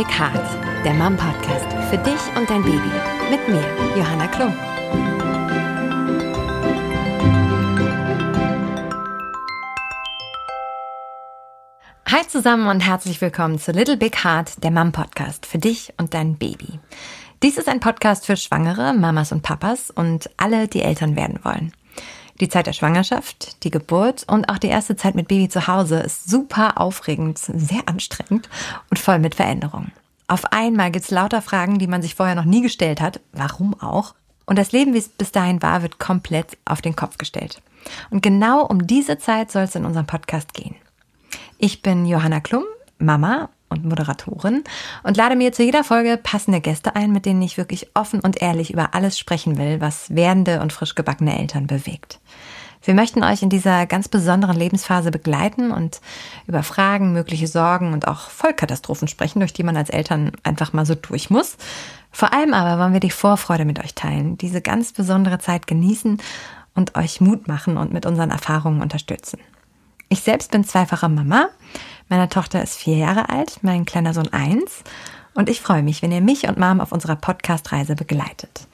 Big Heart, der Mom Podcast für dich und dein Baby. Mit mir, Johanna Klum. Hi zusammen und herzlich willkommen zu Little Big Heart, der Mom Podcast für dich und dein Baby. Dies ist ein Podcast für Schwangere, Mamas und Papas und alle, die Eltern werden wollen. Die Zeit der Schwangerschaft, die Geburt und auch die erste Zeit mit Baby zu Hause ist super aufregend, sehr anstrengend und voll mit Veränderungen. Auf einmal gibt's lauter Fragen, die man sich vorher noch nie gestellt hat. Warum auch? Und das Leben, wie es bis dahin war, wird komplett auf den Kopf gestellt. Und genau um diese Zeit soll es in unserem Podcast gehen. Ich bin Johanna Klum, Mama und Moderatorin und lade mir zu jeder Folge passende Gäste ein, mit denen ich wirklich offen und ehrlich über alles sprechen will, was werdende und frisch gebackene Eltern bewegt. Wir möchten euch in dieser ganz besonderen Lebensphase begleiten und über Fragen, mögliche Sorgen und auch Vollkatastrophen sprechen, durch die man als Eltern einfach mal so durch muss. Vor allem aber wollen wir die Vorfreude mit euch teilen, diese ganz besondere Zeit genießen und euch Mut machen und mit unseren Erfahrungen unterstützen. Ich selbst bin zweifache Mama. Meine Tochter ist vier Jahre alt, mein kleiner Sohn eins. Und ich freue mich, wenn ihr mich und Mom auf unserer Podcast-Reise begleitet.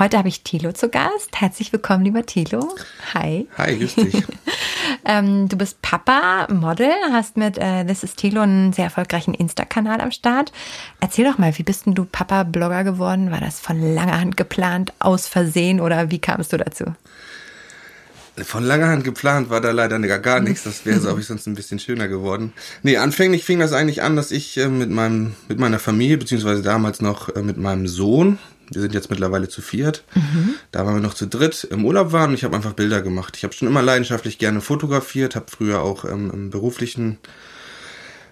Heute habe ich Thilo zu Gast. Herzlich willkommen, lieber Thilo. Hi. Hi, grüß dich. ähm, du bist Papa, Model, hast mit äh, This is Thilo einen sehr erfolgreichen Insta-Kanal am Start. Erzähl doch mal, wie bist denn du Papa-Blogger geworden? War das von langer Hand geplant, aus Versehen oder wie kamst du dazu? Von langer Hand geplant war da leider gar, gar nichts. Das wäre, glaube ich, sonst ein bisschen schöner geworden. Nee, anfänglich fing das eigentlich an, dass ich äh, mit meinem, mit meiner Familie, beziehungsweise damals noch äh, mit meinem Sohn, wir sind jetzt mittlerweile zu viert, mhm. da waren wir noch zu dritt, im Urlaub waren und ich habe einfach Bilder gemacht. Ich habe schon immer leidenschaftlich gerne fotografiert, habe früher auch ähm, im beruflichen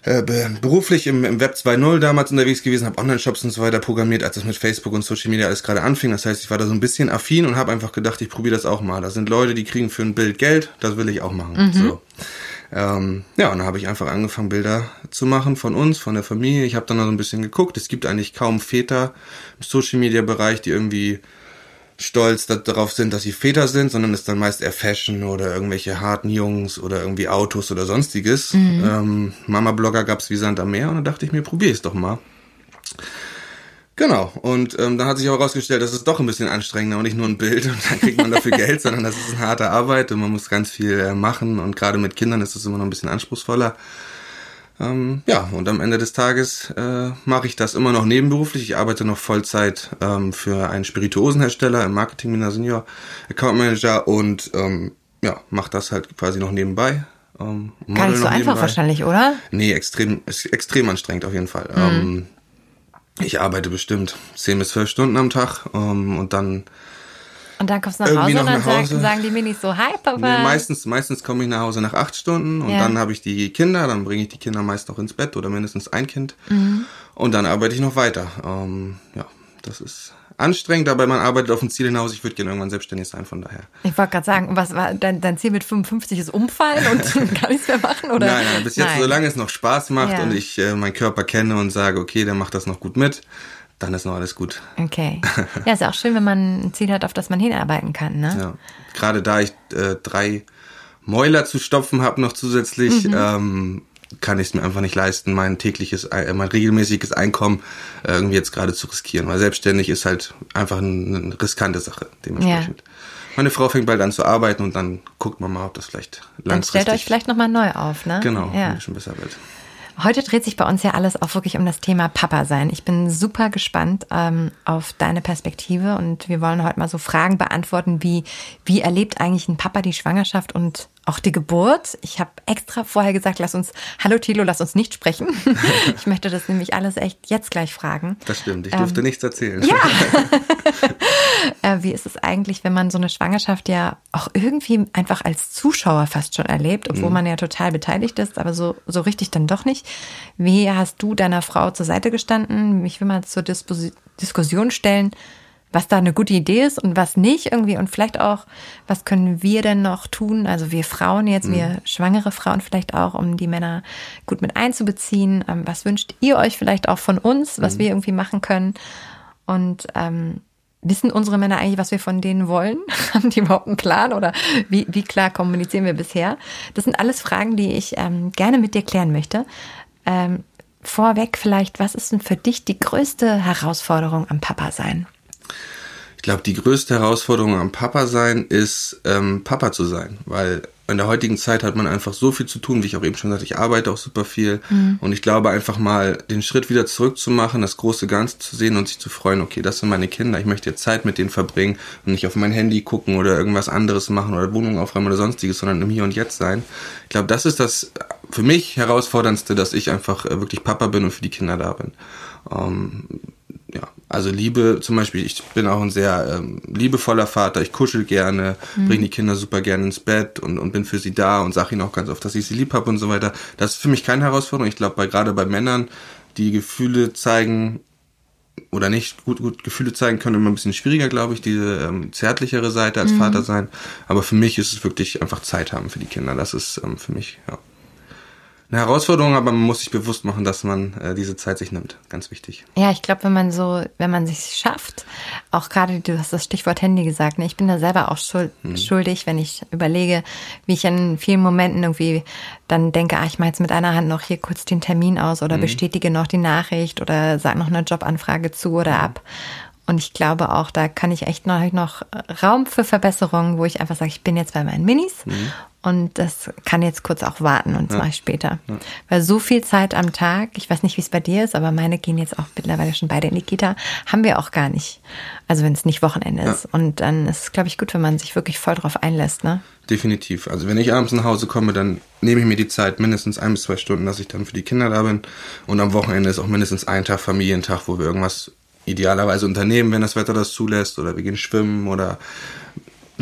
äh, beruflich im, im Web 2.0 damals unterwegs gewesen, habe Online-Shops und so weiter programmiert, als es mit Facebook und Social Media alles gerade anfing. Das heißt, ich war da so ein bisschen affin und habe einfach gedacht, ich probiere das auch mal. Da sind Leute, die kriegen für ein Bild Geld, das will ich auch machen. Mhm. So. Ähm, ja, und dann habe ich einfach angefangen, Bilder zu machen von uns, von der Familie. Ich habe dann noch so ein bisschen geguckt. Es gibt eigentlich kaum Väter im Social-Media-Bereich, die irgendwie stolz darauf sind, dass sie Väter sind, sondern ist dann meist eher Fashion oder irgendwelche harten Jungs oder irgendwie Autos oder sonstiges. Mhm. Ähm, Mama-Blogger gab's wie Sand am Meer und dann dachte ich mir, probier es doch mal. Genau, und ähm, dann hat sich auch herausgestellt, das ist doch ein bisschen anstrengender und nicht nur ein Bild und dann kriegt man dafür Geld, sondern das ist eine harte Arbeit und man muss ganz viel äh, machen und gerade mit Kindern ist es immer noch ein bisschen anspruchsvoller. Ähm, ja, und am Ende des Tages äh, mache ich das immer noch nebenberuflich. Ich arbeite noch Vollzeit ähm, für einen Spirituosenhersteller im Marketing einer Senior Account Manager und ähm, ja, mache das halt quasi noch nebenbei. Ähm, Gar nicht so einfach nebenbei. wahrscheinlich, oder? Nee, extrem, extrem anstrengend auf jeden Fall. Mhm. Ähm, ich arbeite bestimmt 10 bis 12 Stunden am Tag ähm, und dann und dann kommst du nach Hause und dann Hause. sagen die mir nicht so, hi Papa. Nee, meistens, meistens komme ich nach Hause nach acht Stunden und ja. dann habe ich die Kinder, dann bringe ich die Kinder meist noch ins Bett oder mindestens ein Kind. Mhm. Und dann arbeite ich noch weiter. Ähm, ja, das ist anstrengend, aber man arbeitet auf ein Ziel hinaus. Ich würde gerne irgendwann selbstständig sein, von daher. Ich wollte gerade sagen, was war dein, dein Ziel mit 55 ist umfallen und gar nichts mehr machen? Oder? Nein, nein, bis jetzt, nein. solange es noch Spaß macht ja. und ich äh, meinen Körper kenne und sage, okay, der macht das noch gut mit, dann ist noch alles gut. Okay. Ja, ist auch schön, wenn man ein Ziel hat, auf das man hinarbeiten kann, ne? Ja. Gerade da ich äh, drei Mäuler zu stopfen habe noch zusätzlich, mhm. ähm, kann ich es mir einfach nicht leisten, mein tägliches, äh, mein regelmäßiges Einkommen äh, irgendwie jetzt gerade zu riskieren. Weil selbstständig ist halt einfach eine, eine riskante Sache, dementsprechend. Ja. Meine Frau fängt bald an zu arbeiten und dann guckt man mal, ob das vielleicht langfristig... Dann stellt euch vielleicht nochmal neu auf, ne? Genau, ja. schon besser wird. Heute dreht sich bei uns ja alles auch wirklich um das Thema Papa sein. Ich bin super gespannt ähm, auf deine Perspektive und wir wollen heute mal so Fragen beantworten wie, wie erlebt eigentlich ein Papa die Schwangerschaft und auch die Geburt. Ich habe extra vorher gesagt, lass uns, hallo Tilo, lass uns nicht sprechen. ich möchte das nämlich alles echt jetzt gleich fragen. Das stimmt, ich durfte ähm, nichts erzählen. Ja. äh, wie ist es eigentlich, wenn man so eine Schwangerschaft ja auch irgendwie einfach als Zuschauer fast schon erlebt, obwohl mhm. man ja total beteiligt ist, aber so, so richtig dann doch nicht. Wie hast du deiner Frau zur Seite gestanden? Ich will mal zur Disposi Diskussion stellen was da eine gute Idee ist und was nicht irgendwie und vielleicht auch, was können wir denn noch tun, also wir Frauen jetzt, mhm. wir schwangere Frauen vielleicht auch, um die Männer gut mit einzubeziehen. Ähm, was wünscht ihr euch vielleicht auch von uns, was mhm. wir irgendwie machen können? Und ähm, wissen unsere Männer eigentlich, was wir von denen wollen? Haben die überhaupt einen Plan oder wie, wie klar kommunizieren wir bisher? Das sind alles Fragen, die ich ähm, gerne mit dir klären möchte. Ähm, vorweg vielleicht, was ist denn für dich die größte Herausforderung am Papa sein? Ich glaube, die größte Herausforderung am Papa sein ist, ähm, Papa zu sein, weil in der heutigen Zeit hat man einfach so viel zu tun, wie ich auch eben schon sagte, ich arbeite auch super viel mhm. und ich glaube einfach mal den Schritt wieder zurückzumachen, das große Ganze zu sehen und sich zu freuen, okay, das sind meine Kinder, ich möchte jetzt Zeit mit denen verbringen und nicht auf mein Handy gucken oder irgendwas anderes machen oder Wohnung aufräumen oder sonstiges, sondern im Hier und Jetzt sein. Ich glaube, das ist das für mich herausforderndste, dass ich einfach äh, wirklich Papa bin und für die Kinder da bin. Ähm, also Liebe zum Beispiel, ich bin auch ein sehr ähm, liebevoller Vater, ich kuschel gerne, mhm. bringe die Kinder super gerne ins Bett und, und bin für sie da und sage ihnen auch ganz oft, dass ich sie lieb habe und so weiter. Das ist für mich keine Herausforderung. Ich glaube, bei, gerade bei Männern, die Gefühle zeigen oder nicht gut, gut Gefühle zeigen können, immer ein bisschen schwieriger, glaube ich, diese ähm, zärtlichere Seite als mhm. Vater sein. Aber für mich ist es wirklich einfach Zeit haben für die Kinder. Das ist ähm, für mich, ja eine Herausforderung, aber man muss sich bewusst machen, dass man äh, diese Zeit sich nimmt. Ganz wichtig. Ja, ich glaube, wenn man so, wenn man sich schafft, auch gerade, du hast das Stichwort Handy gesagt, ne? ich bin da selber auch schuld, hm. schuldig, wenn ich überlege, wie ich in vielen Momenten irgendwie dann denke, ah, ich mache jetzt mit einer Hand noch hier kurz den Termin aus oder hm. bestätige noch die Nachricht oder sag noch eine Jobanfrage zu oder hm. ab. Und ich glaube auch, da kann ich echt noch, noch Raum für Verbesserungen, wo ich einfach sage, ich bin jetzt bei meinen Minis mhm. und das kann jetzt kurz auch warten und zwar ja. später. Ja. Weil so viel Zeit am Tag, ich weiß nicht, wie es bei dir ist, aber meine gehen jetzt auch mittlerweile schon beide in die Kita, haben wir auch gar nicht. Also wenn es nicht Wochenende ja. ist. Und dann ist es, glaube ich, gut, wenn man sich wirklich voll drauf einlässt, ne? Definitiv. Also wenn ich abends nach Hause komme, dann nehme ich mir die Zeit, mindestens ein bis zwei Stunden, dass ich dann für die Kinder da bin. Und am Wochenende ist auch mindestens ein Tag Familientag, wo wir irgendwas idealerweise unternehmen, wenn das Wetter das zulässt, oder wir gehen schwimmen oder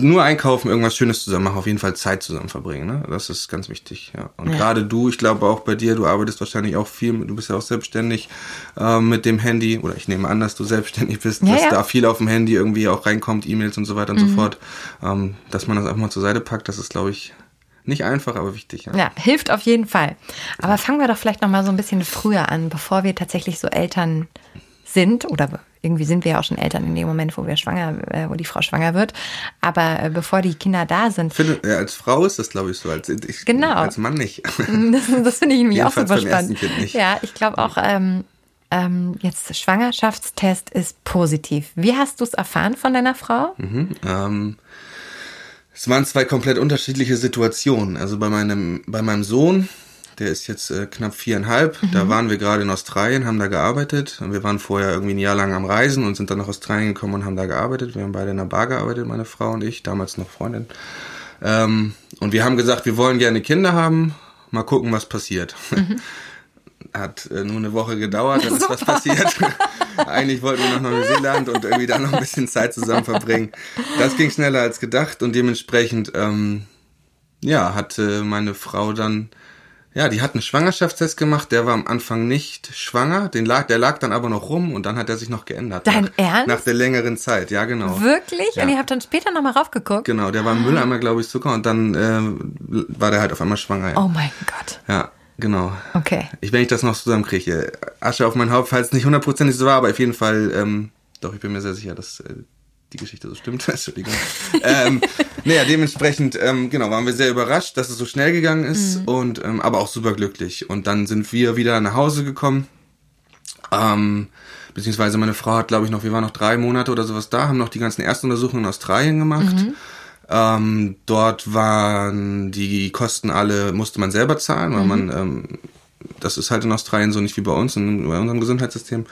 nur einkaufen, irgendwas Schönes zusammen machen, auf jeden Fall Zeit zusammen verbringen. Ne? Das ist ganz wichtig. Ja. Und ja. gerade du, ich glaube auch bei dir, du arbeitest wahrscheinlich auch viel, du bist ja auch selbstständig äh, mit dem Handy, oder ich nehme an, dass du selbstständig bist, ja, dass ja. da viel auf dem Handy irgendwie auch reinkommt, E-Mails und so weiter und mhm. so fort. Ähm, dass man das einfach mal zur Seite packt, das ist, glaube ich, nicht einfach, aber wichtig. Ja. ja, hilft auf jeden Fall. Aber fangen wir doch vielleicht noch mal so ein bisschen früher an, bevor wir tatsächlich so Eltern sind oder irgendwie sind wir ja auch schon Eltern in dem Moment, wo wir schwanger, äh, wo die Frau schwanger wird. Aber äh, bevor die Kinder da sind. Finde, ja, als Frau ist das, glaube ich, so. Als, ich, genau. als Mann nicht. Das, das finde ich nämlich auch super spannend. Ja, ich glaube auch, ähm, ähm, jetzt Schwangerschaftstest ist positiv. Wie hast du es erfahren von deiner Frau? Mhm, ähm, es waren zwei komplett unterschiedliche Situationen. Also bei meinem, bei meinem Sohn der ist jetzt äh, knapp viereinhalb. Mhm. Da waren wir gerade in Australien, haben da gearbeitet. Und wir waren vorher irgendwie ein Jahr lang am Reisen und sind dann nach Australien gekommen und haben da gearbeitet. Wir haben beide in der Bar gearbeitet, meine Frau und ich, damals noch Freundin. Ähm, und wir haben gesagt, wir wollen gerne Kinder haben. Mal gucken, was passiert. Mhm. Hat äh, nur eine Woche gedauert, dann ist was passiert. Eigentlich wollten wir nach Neuseeland und irgendwie da noch ein bisschen Zeit zusammen verbringen. Das ging schneller als gedacht und dementsprechend, ähm, ja, hat äh, meine Frau dann ja, die hat einen Schwangerschaftstest gemacht, der war am Anfang nicht schwanger, den lag, der lag dann aber noch rum und dann hat er sich noch geändert. Dein nach, Ernst? Nach der längeren Zeit, ja genau. Wirklich? Ja. Und ihr habt dann später nochmal raufgeguckt? Genau, der war im Mülleimer, glaube ich, sogar und dann äh, war der halt auf einmal schwanger. Ja. Oh mein Gott. Ja, genau. Okay. Ich, wenn ich das noch zusammenkriege, Asche auf mein Haupt, falls nicht hundertprozentig so war, aber auf jeden Fall, ähm, doch, ich bin mir sehr sicher, dass äh, die Geschichte so stimmt. Entschuldigung. ähm, naja, dementsprechend, ähm, genau, waren wir sehr überrascht, dass es so schnell gegangen ist mhm. und ähm, aber auch super glücklich. Und dann sind wir wieder nach Hause gekommen. Ähm, beziehungsweise meine Frau hat, glaube ich, noch, wir waren noch drei Monate oder sowas da, haben noch die ganzen Erstuntersuchungen in Australien gemacht. Mhm. Ähm, dort waren die Kosten alle, musste man selber zahlen, weil mhm. man ähm, das ist halt in Australien so nicht wie bei uns, in, bei unserem Gesundheitssystem.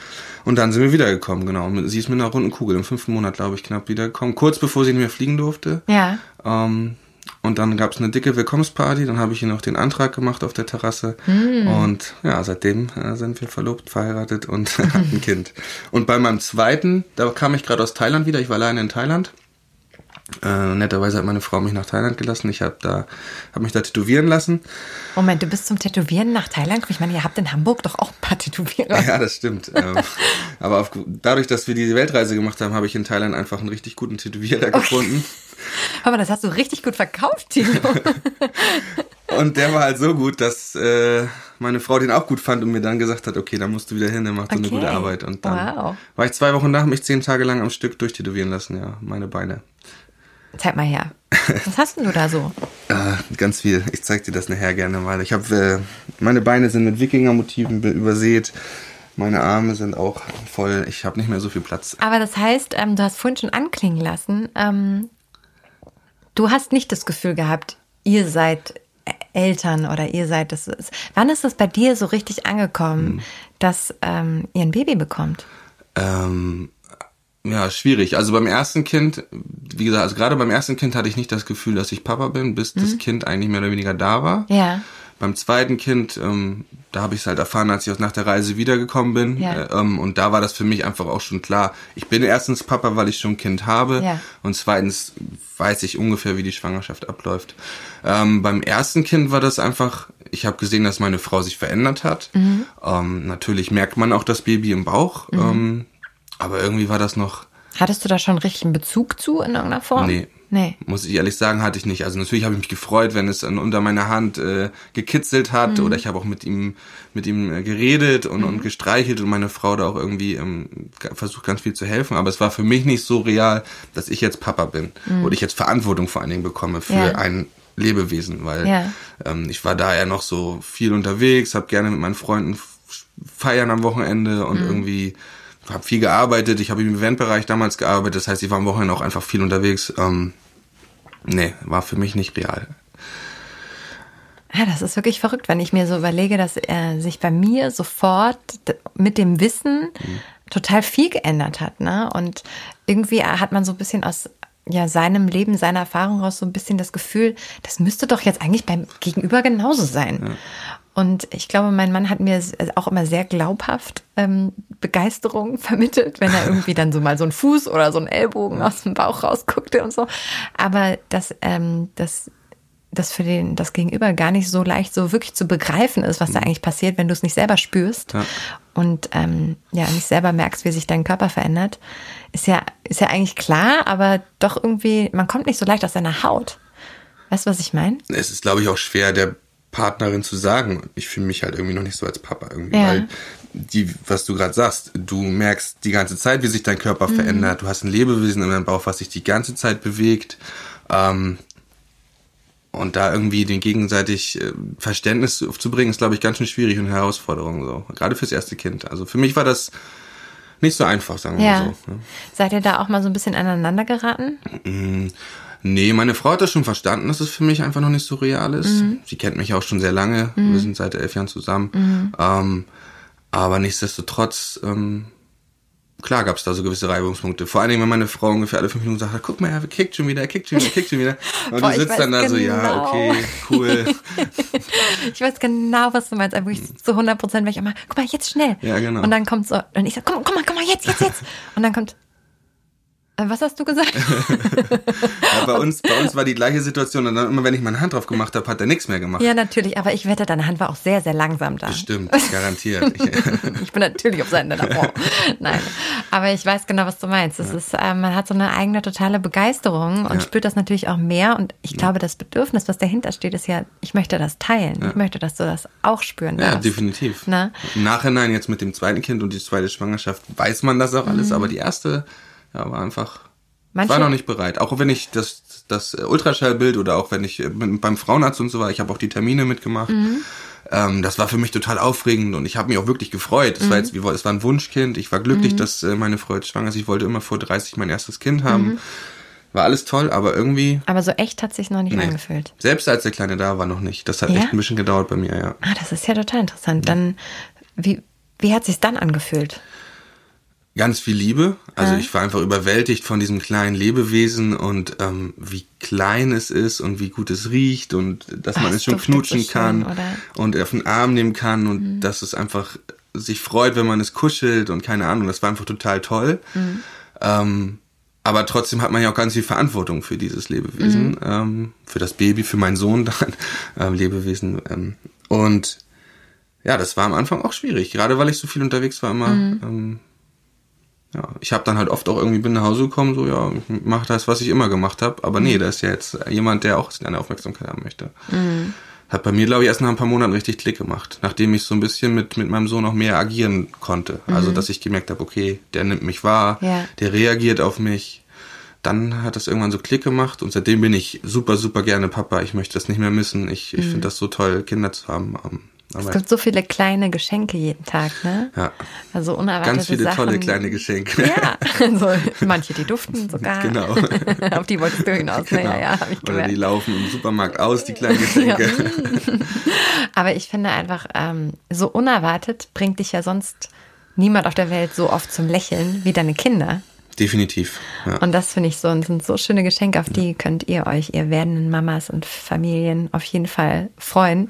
Und dann sind wir wiedergekommen, genau. Sie ist mit einer runden Kugel im fünften Monat, glaube ich, knapp wiedergekommen. Kurz bevor sie nicht mehr fliegen durfte. Ja. Ähm, und dann gab es eine dicke Willkommensparty, dann habe ich ihr noch den Antrag gemacht auf der Terrasse. Mm. Und ja, seitdem äh, sind wir verlobt, verheiratet und hatten ein Kind. Und bei meinem zweiten, da kam ich gerade aus Thailand wieder, ich war alleine in Thailand. Äh, netterweise hat meine Frau mich nach Thailand gelassen. Ich habe da, habe mich da tätowieren lassen. Moment, du bist zum Tätowieren nach Thailand? Ich meine, ihr habt in Hamburg doch auch ein paar Tätowierer. Ja, das stimmt. ähm, aber auf, dadurch, dass wir die Weltreise gemacht haben, habe ich in Thailand einfach einen richtig guten Tätowierer okay. gefunden. Aber das hast du richtig gut verkauft, Tino. und der war halt so gut, dass äh, meine Frau den auch gut fand und mir dann gesagt hat, okay, da musst du wieder hin, der macht so okay. eine gute Arbeit. Und dann wow. war ich zwei Wochen nach, mich zehn Tage lang am Stück durchtätowieren lassen, ja, meine Beine. Zeig mal her. Was hast denn du da so? Äh, ganz viel. Ich zeig dir das nachher gerne mal. Ich habe äh, meine Beine sind mit Wikinger-Motiven übersät. Meine Arme sind auch voll. Ich habe nicht mehr so viel Platz. Aber das heißt, ähm, du hast vorhin schon anklingen lassen, ähm, du hast nicht das Gefühl gehabt, ihr seid Eltern oder ihr seid das. Wann ist das bei dir so richtig angekommen, hm. dass ähm, ihr ein Baby bekommt? Ähm, ja, schwierig. Also beim ersten Kind, wie gesagt, also gerade beim ersten Kind hatte ich nicht das Gefühl, dass ich Papa bin, bis mhm. das Kind eigentlich mehr oder weniger da war. Ja. Beim zweiten Kind, ähm, da habe ich es halt erfahren, als ich aus nach der Reise wiedergekommen bin. Ja. Äh, ähm, und da war das für mich einfach auch schon klar. Ich bin erstens Papa, weil ich schon ein Kind habe. Ja. Und zweitens weiß ich ungefähr, wie die Schwangerschaft abläuft. Ähm, beim ersten Kind war das einfach, ich habe gesehen, dass meine Frau sich verändert hat. Mhm. Ähm, natürlich merkt man auch das Baby im Bauch. Mhm. Ähm, aber irgendwie war das noch. Hattest du da schon richtigen Bezug zu in irgendeiner Form? Nee. Nee. Muss ich ehrlich sagen, hatte ich nicht. Also natürlich habe ich mich gefreut, wenn es unter meiner Hand äh, gekitzelt hat mhm. oder ich habe auch mit ihm mit ihm äh, geredet und, mhm. und gestreichelt und meine Frau da auch irgendwie ähm, versucht ganz viel zu helfen. Aber es war für mich nicht so real, dass ich jetzt Papa bin mhm. oder ich jetzt Verantwortung vor allen Dingen bekomme für ja. ein Lebewesen, weil ja. ähm, ich war da ja noch so viel unterwegs, habe gerne mit meinen Freunden feiern am Wochenende und mhm. irgendwie habe viel gearbeitet. Ich habe im Eventbereich damals gearbeitet. Das heißt, ich war am Wochenende auch einfach viel unterwegs. Ähm, nee, war für mich nicht real. Ja, das ist wirklich verrückt, wenn ich mir so überlege, dass er sich bei mir sofort mit dem Wissen mhm. total viel geändert hat. Ne? Und irgendwie hat man so ein bisschen aus ja, seinem Leben, seiner Erfahrung raus so ein bisschen das Gefühl, das müsste doch jetzt eigentlich beim Gegenüber genauso sein. Ja. Und ich glaube, mein Mann hat mir auch immer sehr glaubhaft ähm, Begeisterung vermittelt, wenn er irgendwie dann so mal so einen Fuß oder so einen Ellbogen aus dem Bauch rausguckte und so. Aber dass ähm, das das für den das Gegenüber gar nicht so leicht so wirklich zu begreifen ist, was da mhm. eigentlich passiert, wenn du es nicht selber spürst ja. und ähm, ja nicht selber merkst, wie sich dein Körper verändert, ist ja ist ja eigentlich klar, aber doch irgendwie man kommt nicht so leicht aus seiner Haut. Weißt du, was ich meine? Es ist, glaube ich, auch schwer, der Partnerin zu sagen. Ich fühle mich halt irgendwie noch nicht so als Papa irgendwie, ja. weil die, was du gerade sagst, du merkst die ganze Zeit, wie sich dein Körper mhm. verändert. Du hast ein Lebewesen in deinem Bauch, was sich die ganze Zeit bewegt. Ähm, und da irgendwie den gegenseitig äh, Verständnis zu bringen, ist, glaube ich, ganz schön schwierig und eine Herausforderung so. Gerade fürs erste Kind. Also für mich war das nicht so einfach, sagen wir ja. mal so. Ne? Seid ihr da auch mal so ein bisschen aneinander geraten? Nee, meine Frau hat das schon verstanden, dass es für mich einfach noch nicht so real ist. Mhm. Sie kennt mich auch schon sehr lange. Mhm. Wir sind seit elf Jahren zusammen. Mhm. Ähm, aber nichtsdestotrotz, ähm, klar gab es da so gewisse Reibungspunkte. Vor allen Dingen, wenn meine Frau ungefähr alle fünf Minuten sagt, guck mal, er kickt schon wieder, er kickt schon wieder, er kickt schon wieder. Und Boah, du sitzt dann da genau. so, ja, genau. okay, cool. ich weiß genau, was du meinst. Einfach ich zu 100 Prozent, wenn ich immer, guck mal, jetzt schnell. Ja, genau. Und dann kommt so, und ich sag, komm, komm mal, komm mal, jetzt, jetzt, jetzt. Und dann kommt, was hast du gesagt? ja, bei, uns, bei uns war die gleiche Situation und dann immer, wenn ich meine Hand drauf gemacht habe, hat er nichts mehr gemacht. Ja, natürlich, aber ich wette, deine Hand war auch sehr, sehr langsam da. Bestimmt, garantiert. ich bin natürlich auf Seiten deiner Frau. Nein, aber ich weiß genau, was du meinst. Es ja. ist, äh, man hat so eine eigene totale Begeisterung und ja. spürt das natürlich auch mehr und ich glaube, das Bedürfnis, was dahinter steht, ist ja, ich möchte das teilen. Ich möchte, dass du das auch spüren darfst. Ja, definitiv. Na? Im Nachhinein jetzt mit dem zweiten Kind und die zweite Schwangerschaft weiß man das auch alles, mhm. aber die erste ja, war einfach, Manche? war noch nicht bereit. Auch wenn ich das, das Ultraschallbild oder auch wenn ich beim Frauenarzt und so war, ich habe auch die Termine mitgemacht. Mhm. Ähm, das war für mich total aufregend und ich habe mich auch wirklich gefreut. Es mhm. war jetzt, wie, es war ein Wunschkind. Ich war glücklich, mhm. dass äh, meine Frau jetzt schwanger ist. Ich wollte immer vor 30 mein erstes Kind haben. Mhm. War alles toll, aber irgendwie. Aber so echt hat sich noch nicht nee. angefühlt. Selbst als der Kleine da war, noch nicht. Das hat ja? echt ein bisschen gedauert bei mir, ja. Ah, das ist ja total interessant. Dann, wie, wie hat sich dann angefühlt? Ganz viel Liebe. Also ich war einfach überwältigt von diesem kleinen Lebewesen und ähm, wie klein es ist und wie gut es riecht und dass man es schon knutschen so kann oder? und auf den Arm nehmen kann und mhm. dass es einfach sich freut, wenn man es kuschelt und keine Ahnung. Das war einfach total toll. Mhm. Ähm, aber trotzdem hat man ja auch ganz viel Verantwortung für dieses Lebewesen, mhm. ähm, für das Baby, für meinen Sohn dann, ähm, Lebewesen. Ähm, und ja, das war am Anfang auch schwierig, gerade weil ich so viel unterwegs war immer. Mhm. Ähm, ja, ich habe dann halt oft auch irgendwie bin nach Hause gekommen, so ja, ich mach das, was ich immer gemacht habe. Aber nee, mhm. da ist ja jetzt jemand, der auch seine Aufmerksamkeit haben möchte. Mhm. Hat bei mir, glaube ich, erst nach ein paar Monaten richtig Klick gemacht, nachdem ich so ein bisschen mit, mit meinem Sohn auch mehr agieren konnte. Also, mhm. Also, dass ich gemerkt habe, okay, der nimmt mich wahr, ja. der reagiert auf mich. dann hat das irgendwann so Klick gemacht und seitdem bin ich super, super gerne Papa. Ich möchte das nicht mehr missen. Ich, ich finde das so toll, Kinder zu haben. Ähm, es gibt so viele kleine Geschenke jeden Tag, ne? Ja. Also unerwartete Ganz viele Sachen. tolle kleine Geschenke. Ja, also manche, die duften sogar. Genau. Auf die wolltest du hinaus. Genau. Naja, ja, habe ich Oder gemerkt. die laufen im Supermarkt aus, die kleinen Geschenke. Aber ich finde einfach, ähm, so unerwartet bringt dich ja sonst niemand auf der Welt so oft zum Lächeln wie deine Kinder. Definitiv. Ja. Und das finde ich so, sind so schöne Geschenke, auf die könnt ihr euch, ihr werdenden Mamas und Familien auf jeden Fall freuen.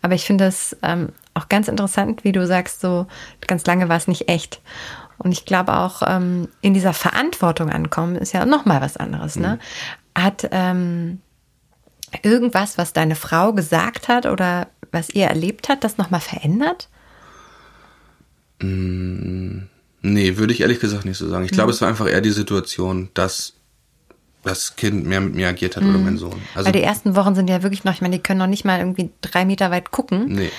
Aber ich finde es ähm, auch ganz interessant, wie du sagst, so ganz lange war es nicht echt. Und ich glaube auch, ähm, in dieser Verantwortung ankommen ist ja nochmal was anderes. Ne? Hat ähm, irgendwas, was deine Frau gesagt hat oder was ihr erlebt hat, das nochmal verändert? Nee, würde ich ehrlich gesagt nicht so sagen. Ich glaube, Mhm. es war einfach eher die Situation, dass das Kind mehr mit mir agiert hat oder mein Sohn. Also Mhm. Weil die ersten Wochen sind ja wirklich noch, ich meine, die können noch nicht mal irgendwie drei Meter weit gucken. Nee.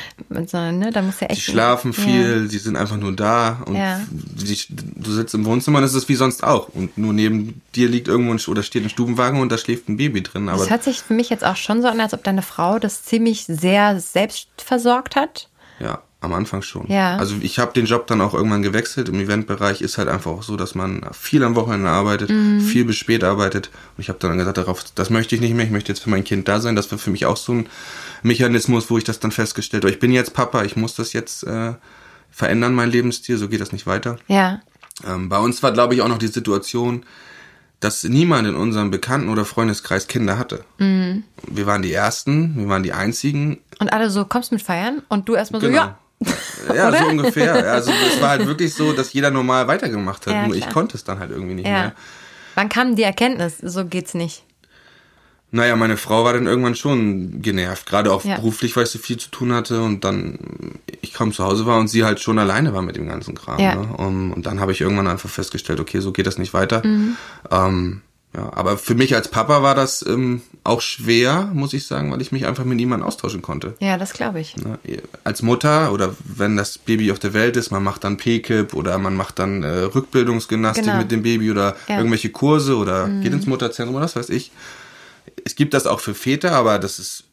Sondern, ne, da muss ja die echt. schlafen Ja. viel, die sind einfach nur da und Ja. die, du sitzt im Wohnzimmer und es ist wie sonst auch. Und nur neben dir liegt irgendwo ein, oder steht ein Stubenwagen und da schläft ein Baby drin. Aber Das hört sich für mich jetzt auch schon so an, als ob deine Frau das ziemlich sehr selbst versorgt hat. Ja, am Anfang schon. Ja. Also ich habe den Job dann auch irgendwann gewechselt. Im Eventbereich ist halt einfach auch so, dass man viel am Wochenende arbeitet, Mhm. viel bis spät arbeitet. Und ich habe dann gesagt, darauf, das möchte ich nicht mehr. Ich möchte jetzt für mein Kind da sein. Das war für mich auch so ein Mechanismus, wo ich das dann festgestellt habe. Ich bin jetzt Papa, ich muss das jetzt äh, verändern, mein Lebensstil. So geht das nicht weiter. Ja. Ähm, bei uns war, glaube ich, auch noch die Situation, dass niemand in unserem Bekannten- oder Freundeskreis Kinder hatte. Mhm. Wir waren die Ersten, wir waren die Einzigen. Und alle so, kommst mit feiern? Und du erstmal so, Genau. ja. Ja, so ungefähr. Also es war halt wirklich so, dass jeder normal weitergemacht hat. Ja, Nur ich klar. konnte es dann halt irgendwie nicht Ja. mehr. Wann kam die Erkenntnis? So geht's nicht. Naja, meine Frau war dann irgendwann schon genervt. Gerade auch Ja. beruflich, weil sie viel zu tun hatte. Und dann ich kaum zu Hause war und sie halt schon alleine war mit dem ganzen Kram. Ne? Um, und dann habe ich irgendwann einfach festgestellt, okay, so geht das nicht weiter. Mhm. Ähm, ja, aber für mich als Papa war das ähm, auch schwer, muss ich sagen, weil ich mich einfach mit niemandem austauschen konnte. Ja, das glaube ich. Ne? Als Mutter oder wenn das Baby auf der Welt ist, man macht dann P-Kip oder man macht dann äh, Rückbildungsgymnastik Genau. mit dem Baby oder Ja. Mhm. irgendwelche Kurse oder geht ins Mutterzentrum oder was weiß ich. Es gibt das auch für Väter, aber das ist,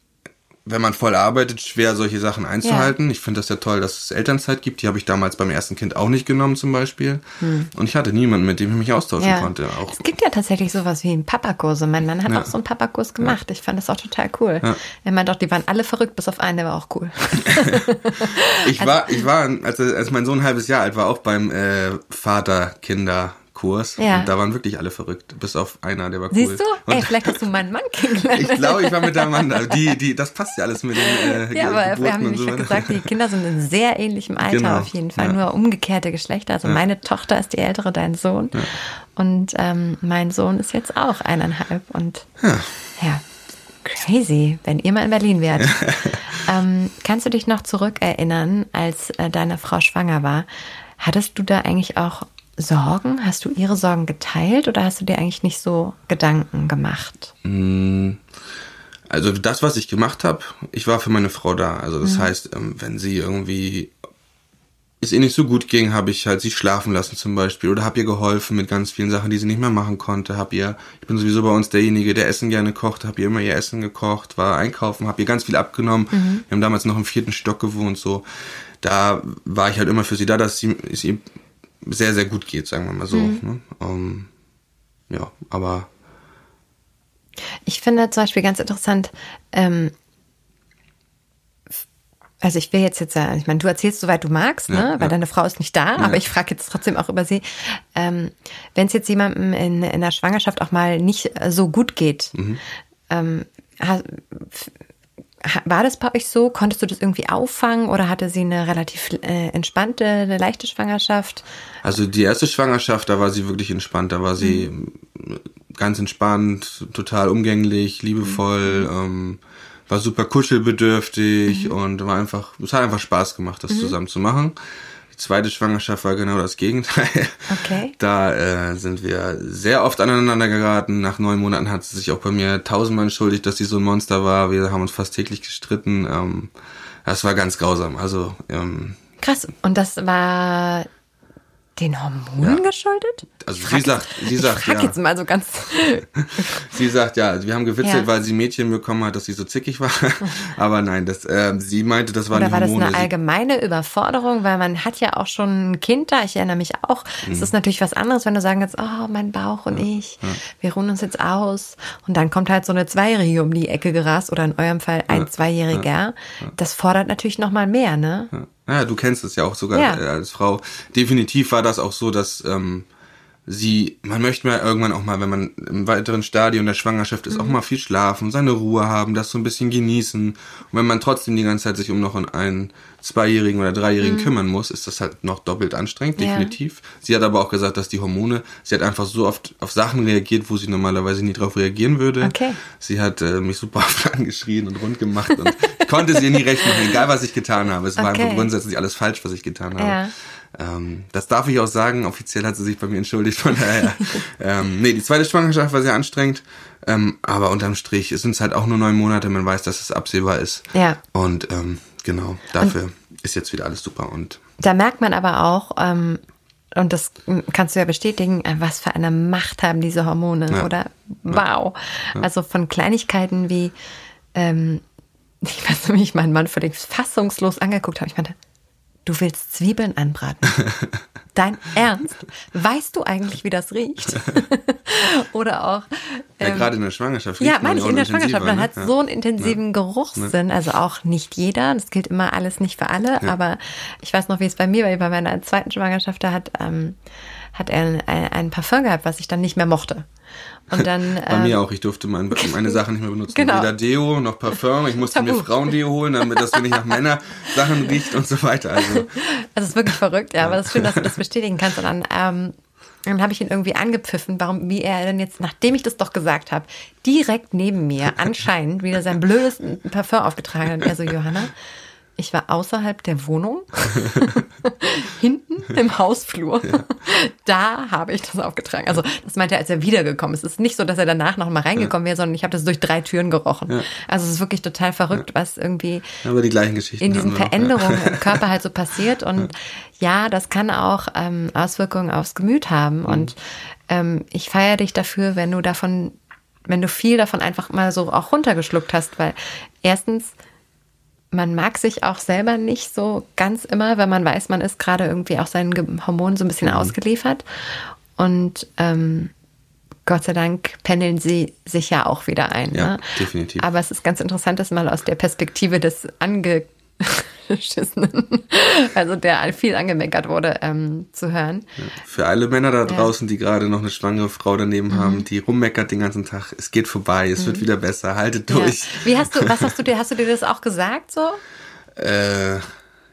wenn man voll arbeitet, schwer solche Sachen einzuhalten. Ich finde das ja toll, dass es Elternzeit gibt. Die habe ich damals beim ersten Kind auch nicht genommen zum Beispiel. Und ich hatte niemanden, mit dem ich mich austauschen Hm. Ja. konnte. Auch Es gibt ja tatsächlich sowas wie einen Papakurse. Mein Mann hat Ja. auch so einen Papakurs gemacht. Ich fand das auch total cool. Ja. Er meint auch, die waren alle verrückt, bis auf einen, der war auch cool. Ich war, ich war, als, als mein Sohn ein halbes Jahr alt war, auch beim äh, Vater-Kinder-Kurs. Ja. Und da waren wirklich alle verrückt, bis auf einer, der war cool. Siehst du? Und Ey, vielleicht hast du meinen Mann kennengelernt. ich glaube, ich war mit der Amanda. Die, die, das passt ja alles mit den äh, Ja, aber wir Geburten haben und nämlich so schon gesagt, die Kinder sind in sehr ähnlichem Alter Genau, auf jeden Fall, ja. nur umgekehrte Geschlechter. Also meine Tochter ist die ältere, dein Sohn. Und ähm, mein Sohn ist jetzt auch eineinhalb. Und ja, crazy, wenn ihr mal in Berlin wärt. ähm, kannst du dich noch zurückerinnern, als äh, deine Frau schwanger war? Hattest du da eigentlich auch Sorgen? Hast du ihre Sorgen geteilt oder hast du dir eigentlich nicht so Gedanken gemacht? Also das, was ich gemacht habe, ich war für meine Frau da. Also Mhm. das heißt, ähm, wenn sie irgendwie es ihr nicht so gut ging, habe ich halt sie schlafen lassen zum Beispiel oder habe ihr geholfen mit ganz vielen Sachen, die sie nicht mehr machen konnte. Hab ihr, ich bin sowieso bei uns derjenige, der Essen gerne kocht, habe ihr immer ihr Essen gekocht, war einkaufen, habe ihr ganz viel abgenommen. Mhm. Wir haben damals noch im vierten Stock gewohnt, so. Da war ich halt immer für sie da, dass sie ihr sehr sehr gut geht, sagen wir mal so. Mhm. Ne? Ähm, ja, aber Ich finde zum Beispiel ganz interessant, ähm, also ich will jetzt jetzt, äh, ich meine, du erzählst soweit du magst, ne? Ja, weil ja. deine Frau ist nicht da, aber ich frage jetzt trotzdem auch über sie. Ähm, Wenn es jetzt jemandem in, in der Schwangerschaft auch mal nicht so gut geht, Mhm. ähm, war das bei euch so? Konntest du das irgendwie auffangen oder hatte sie eine relativ äh, entspannte, eine leichte Schwangerschaft? Also die erste Schwangerschaft, da war sie wirklich entspannt, da war sie Mhm. ganz entspannt, total umgänglich, liebevoll, Mhm. ähm, war super kuschelbedürftig und war einfach, es hat einfach Spaß gemacht, Mhm. das zusammen zu machen. Zweite Schwangerschaft war genau das Gegenteil. Okay. Da äh, sind wir sehr oft aneinander geraten. Nach neun Monaten hat sie sich auch bei mir tausendmal entschuldigt, dass sie so ein Monster war. Wir haben uns fast täglich gestritten. Ähm, das war ganz grausam. Also ähm, Krass. Und das war Den Hormonen Ja. geschuldet? Also Ich sie sagt, sie ich sagt, frag ja. jetzt mal so ganz. Sie sagt, ja, wir haben gewitzelt, Ja. weil sie Mädchen bekommen hat, dass sie so zickig war. Aber nein, das, ähm, sie meinte, das waren Oder war das Hormone. eine Sie- allgemeine Überforderung? Weil man hat ja auch schon ein Kind da. Ich erinnere mich auch. Es Mhm. ist natürlich was anderes, wenn du sagen jetzt, oh, mein Bauch und ich, wir ruhen uns jetzt aus. Und dann kommt halt so eine Zweijährige um die Ecke gerast oder in eurem Fall ein Zweijähriger. Das fordert natürlich noch mal mehr, ne? Ja, du kennst es ja auch sogar Ja. äh, als Frau. Definitiv war das auch so, dass ähm, sie, man möchte mal irgendwann auch mal, wenn man im weiteren Stadium der Schwangerschaft ist, auch Mhm. mal viel schlafen, seine Ruhe haben, das so ein bisschen genießen. Und wenn man trotzdem die ganze Zeit sich um noch einen Zweijährigen oder Dreijährigen kümmern muss, ist das halt noch doppelt anstrengend, Mhm. Ja. definitiv. Sie hat aber auch gesagt, dass die Hormone, sie hat einfach so oft auf Sachen reagiert, wo sie normalerweise nie drauf reagieren würde. Okay. Sie hat äh, mich super oft angeschrien und rund gemacht und ich konnte sie nie recht machen, egal was ich getan habe. Es war Okay. einfach grundsätzlich alles falsch, was ich getan habe. Ja. Ähm, das darf ich auch sagen. Offiziell hat sie sich bei mir entschuldigt. Von daher. ähm, nee, die zweite Schwangerschaft war sehr anstrengend. Ähm, aber unterm Strich sind es halt auch nur neun Monate. Man weiß, dass es absehbar ist. Ja. Und ähm, genau, dafür ist jetzt wieder alles super. Und Da merkt man aber auch, ähm, und das kannst du ja bestätigen, äh, was für eine Macht haben diese Hormone, Ja. oder? Wow. Also von Kleinigkeiten wie, ähm, ich weiß nicht, ich meinen Mann völlig fassungslos angeguckt habe. Ich meinte, du willst Zwiebeln anbraten. Dein Ernst? Weißt du eigentlich, wie das riecht? Oder auch. ja, ähm, gerade in der Schwangerschaft. ja, meine ich in der Schwangerschaft. Man ne? hat Ja. so einen intensiven Geruchssinn. Also auch nicht jeder. Das gilt immer alles nicht für alle. Aber ich weiß noch, wie es bei mir war. Bei meiner zweiten Schwangerschaft, da hat, ähm, hat er ein, ein, ein Parfum gehabt, was ich dann nicht mehr mochte. Und dann. Bei ähm, mir auch. Ich durfte mein, meine Sachen nicht mehr benutzen. Genau. Weder Deo noch Parfum. Ich musste mir Tabu. Frauendeo holen, damit das nicht nach Männer-Sachen riecht und so weiter. Also, es ist wirklich verrückt, ja, aber es ist schön, dass du das bestätigen kannst. Und dann, ähm, dann habe ich ihn irgendwie angepfiffen, warum, wie er denn jetzt, nachdem ich das doch gesagt habe, direkt neben mir anscheinend wieder sein blödes Parfum aufgetragen hat. Und er so, Johanna, ich war außerhalb der Wohnung, hinten im Hausflur. Da habe ich das aufgetragen. Also das meinte er, als er wiedergekommen ist. Es ist nicht so, dass er danach noch mal reingekommen wäre, sondern ich habe das durch drei Türen gerochen. Also es ist wirklich total verrückt, was irgendwie aber die gleichen Geschichten. in diesen wir noch, Veränderungen im Körper halt so passiert. Und ja, das kann auch ähm, Auswirkungen aufs Gemüt haben. Und ähm, ich feiere dich dafür, wenn du davon, wenn du viel davon einfach mal so auch runtergeschluckt hast, weil erstens, man mag sich auch selber nicht so ganz immer, wenn man weiß, man ist gerade irgendwie auch seinen Hormonen so ein bisschen ausgeliefert. Und ähm, Gott sei Dank pendeln sie sich ja auch wieder ein. Ja, ne? definitiv. Aber es ist ganz interessant, das mal aus der Perspektive des Angeschissenen, also der viel angemeckert wurde, ähm, zu hören. Für alle Männer da draußen, die gerade noch eine schwangere Frau daneben Mhm. haben, die rummeckert den ganzen Tag, es geht vorbei, es wird wieder besser, haltet Ja. durch. Wie hast du, was hast du dir, hast du dir das auch gesagt so? Äh,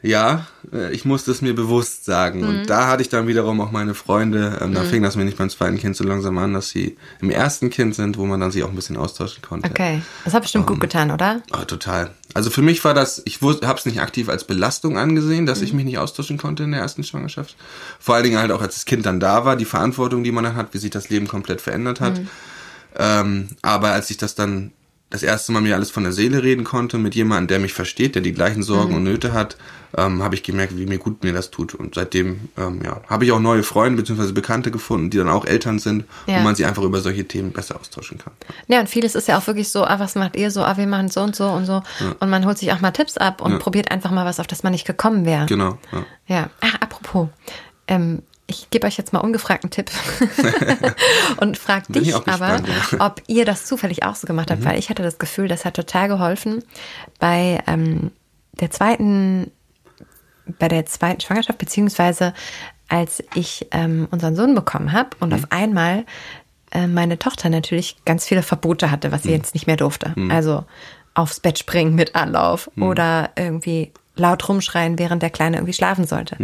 ja, äh, ich musste es mir bewusst sagen. Mhm. Und da hatte ich dann wiederum auch meine Freunde. Ähm, da fing das mir nicht beim zweiten Kind so langsam an, dass sie im ersten Kind sind, wo man dann sich auch ein bisschen austauschen konnte. Okay, das hat bestimmt gut getan, oder? Oh, total. Also für mich war das, ich habe es nicht aktiv als Belastung angesehen, dass Mhm. ich mich nicht austauschen konnte in der ersten Schwangerschaft. Vor allen Dingen halt auch, als das Kind dann da war, die Verantwortung, die man dann hat, wie sich das Leben komplett verändert hat. Mhm. Ähm, aber als ich das dann das erste Mal mir alles von der Seele reden konnte, mit jemandem, der mich versteht, der die gleichen Sorgen Mhm. und Nöte hat, ähm, habe ich gemerkt, wie mir gut mir das tut. Und seitdem ähm, ja, habe ich auch neue Freunde bzw. Bekannte gefunden, die dann auch Eltern sind, Ja. wo man sich einfach über solche Themen besser austauschen kann. Ja, und vieles ist ja auch wirklich so, ah, was macht ihr so, ah, wir machen so und so und so. Und man holt sich auch mal Tipps ab und Ja. probiert einfach mal was, auf das man nicht gekommen wäre. Genau. Ja. Ja, ach, apropos, ähm, ich gebe euch jetzt mal ungefragten Tipp und frag Bin ich dich aber, gespannt, ja. Mhm. ob ihr das zufällig auch so gemacht habt, weil ich hatte das Gefühl, das hat total geholfen bei ähm, der zweiten, bei der zweiten Schwangerschaft, beziehungsweise als ich ähm, unseren Sohn bekommen habe und Mhm. auf einmal äh, meine Tochter natürlich ganz viele Verbote hatte, was sie Mhm. jetzt nicht mehr durfte. Also aufs Bett springen mit Anlauf Mhm. oder irgendwie laut rumschreien, während der Kleine irgendwie schlafen sollte.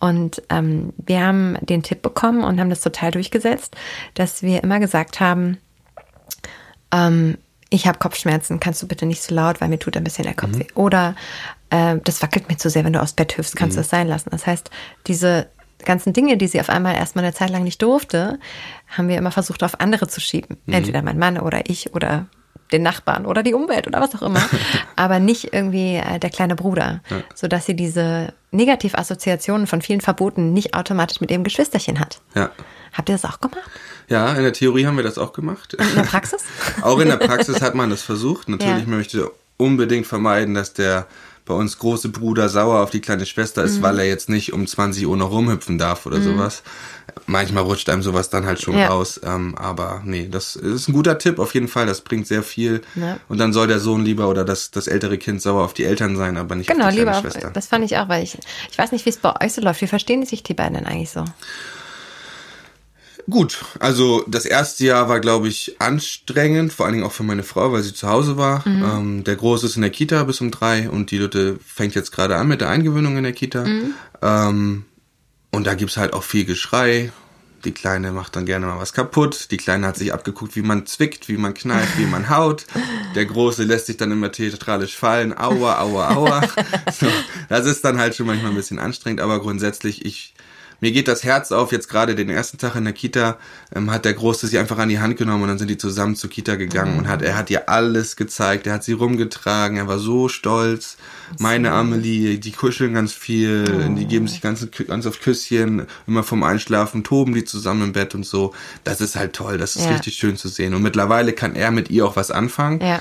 Und ähm, wir haben den Tipp bekommen und haben das total durchgesetzt, dass wir immer gesagt haben, ähm, ich habe Kopfschmerzen, kannst du bitte nicht so laut, weil mir tut ein bisschen der Kopf weh. Oder äh, das wackelt mir zu sehr, wenn du aufs Bett hüpfst, kannst du das sein lassen. Das heißt, diese ganzen Dinge, die sie auf einmal erstmal eine Zeit lang nicht durfte, haben wir immer versucht, auf andere zu schieben. Entweder mein Mann oder ich oder den Nachbarn oder die Umwelt oder was auch immer. Aber nicht irgendwie äh, der kleine Bruder, sodass sie diese Negativassoziationen von vielen Verboten nicht automatisch mit ihrem Geschwisterchen hat. Ja. Habt ihr das auch gemacht? Ja, in der Theorie haben wir das auch gemacht. Und in der Praxis? auch in der Praxis hat man das versucht. Natürlich Ja. möchte unbedingt vermeiden, dass der bei uns große Bruder sauer auf die kleine Schwester Mhm. ist, weil er jetzt nicht um 20 Uhr noch rumhüpfen darf oder sowas. Manchmal rutscht einem sowas dann halt schon Ja. raus. Ähm, aber nee, das ist ein guter Tipp auf jeden Fall. Das bringt sehr viel. Ja. Und dann soll der Sohn lieber oder das, das ältere Kind sauer auf die Eltern sein, aber nicht Genau, auf die lieber. kleine Auf, Schwester. das fand ich auch, weil ich, ich weiß nicht, wie es bei euch so läuft. Wie verstehen sich die beiden denn eigentlich so? Gut, also das erste Jahr war, glaube ich, anstrengend, vor allen Dingen auch für meine Frau, weil sie zu Hause war. Ähm, der Große ist in der Kita bis um drei und die Lütte fängt jetzt gerade an mit der Eingewöhnung in der Kita. Ähm, und da gibt's halt auch viel Geschrei. Die Kleine macht dann gerne mal was kaputt. Die Kleine hat sich abgeguckt, wie man zwickt, wie man kneift, wie man haut. Der Große lässt sich dann immer theatralisch fallen. Aua, aua, aua. So, das ist dann halt schon manchmal ein bisschen anstrengend, aber grundsätzlich, ich, mir geht das Herz auf, jetzt gerade den ersten Tag in der Kita, ähm, hat der Große sie einfach an die Hand genommen und dann sind die zusammen zur Kita gegangen und hat, er hat ihr alles gezeigt, er hat sie rumgetragen, er war so stolz. Meine Amelie, die kuscheln ganz viel, die geben sich ganz, ganz oft Küsschen, immer vom Einschlafen toben die zusammen im Bett und so. Das ist halt toll, das ist Ja. richtig schön zu sehen. Und mittlerweile kann er mit ihr auch was anfangen Ja.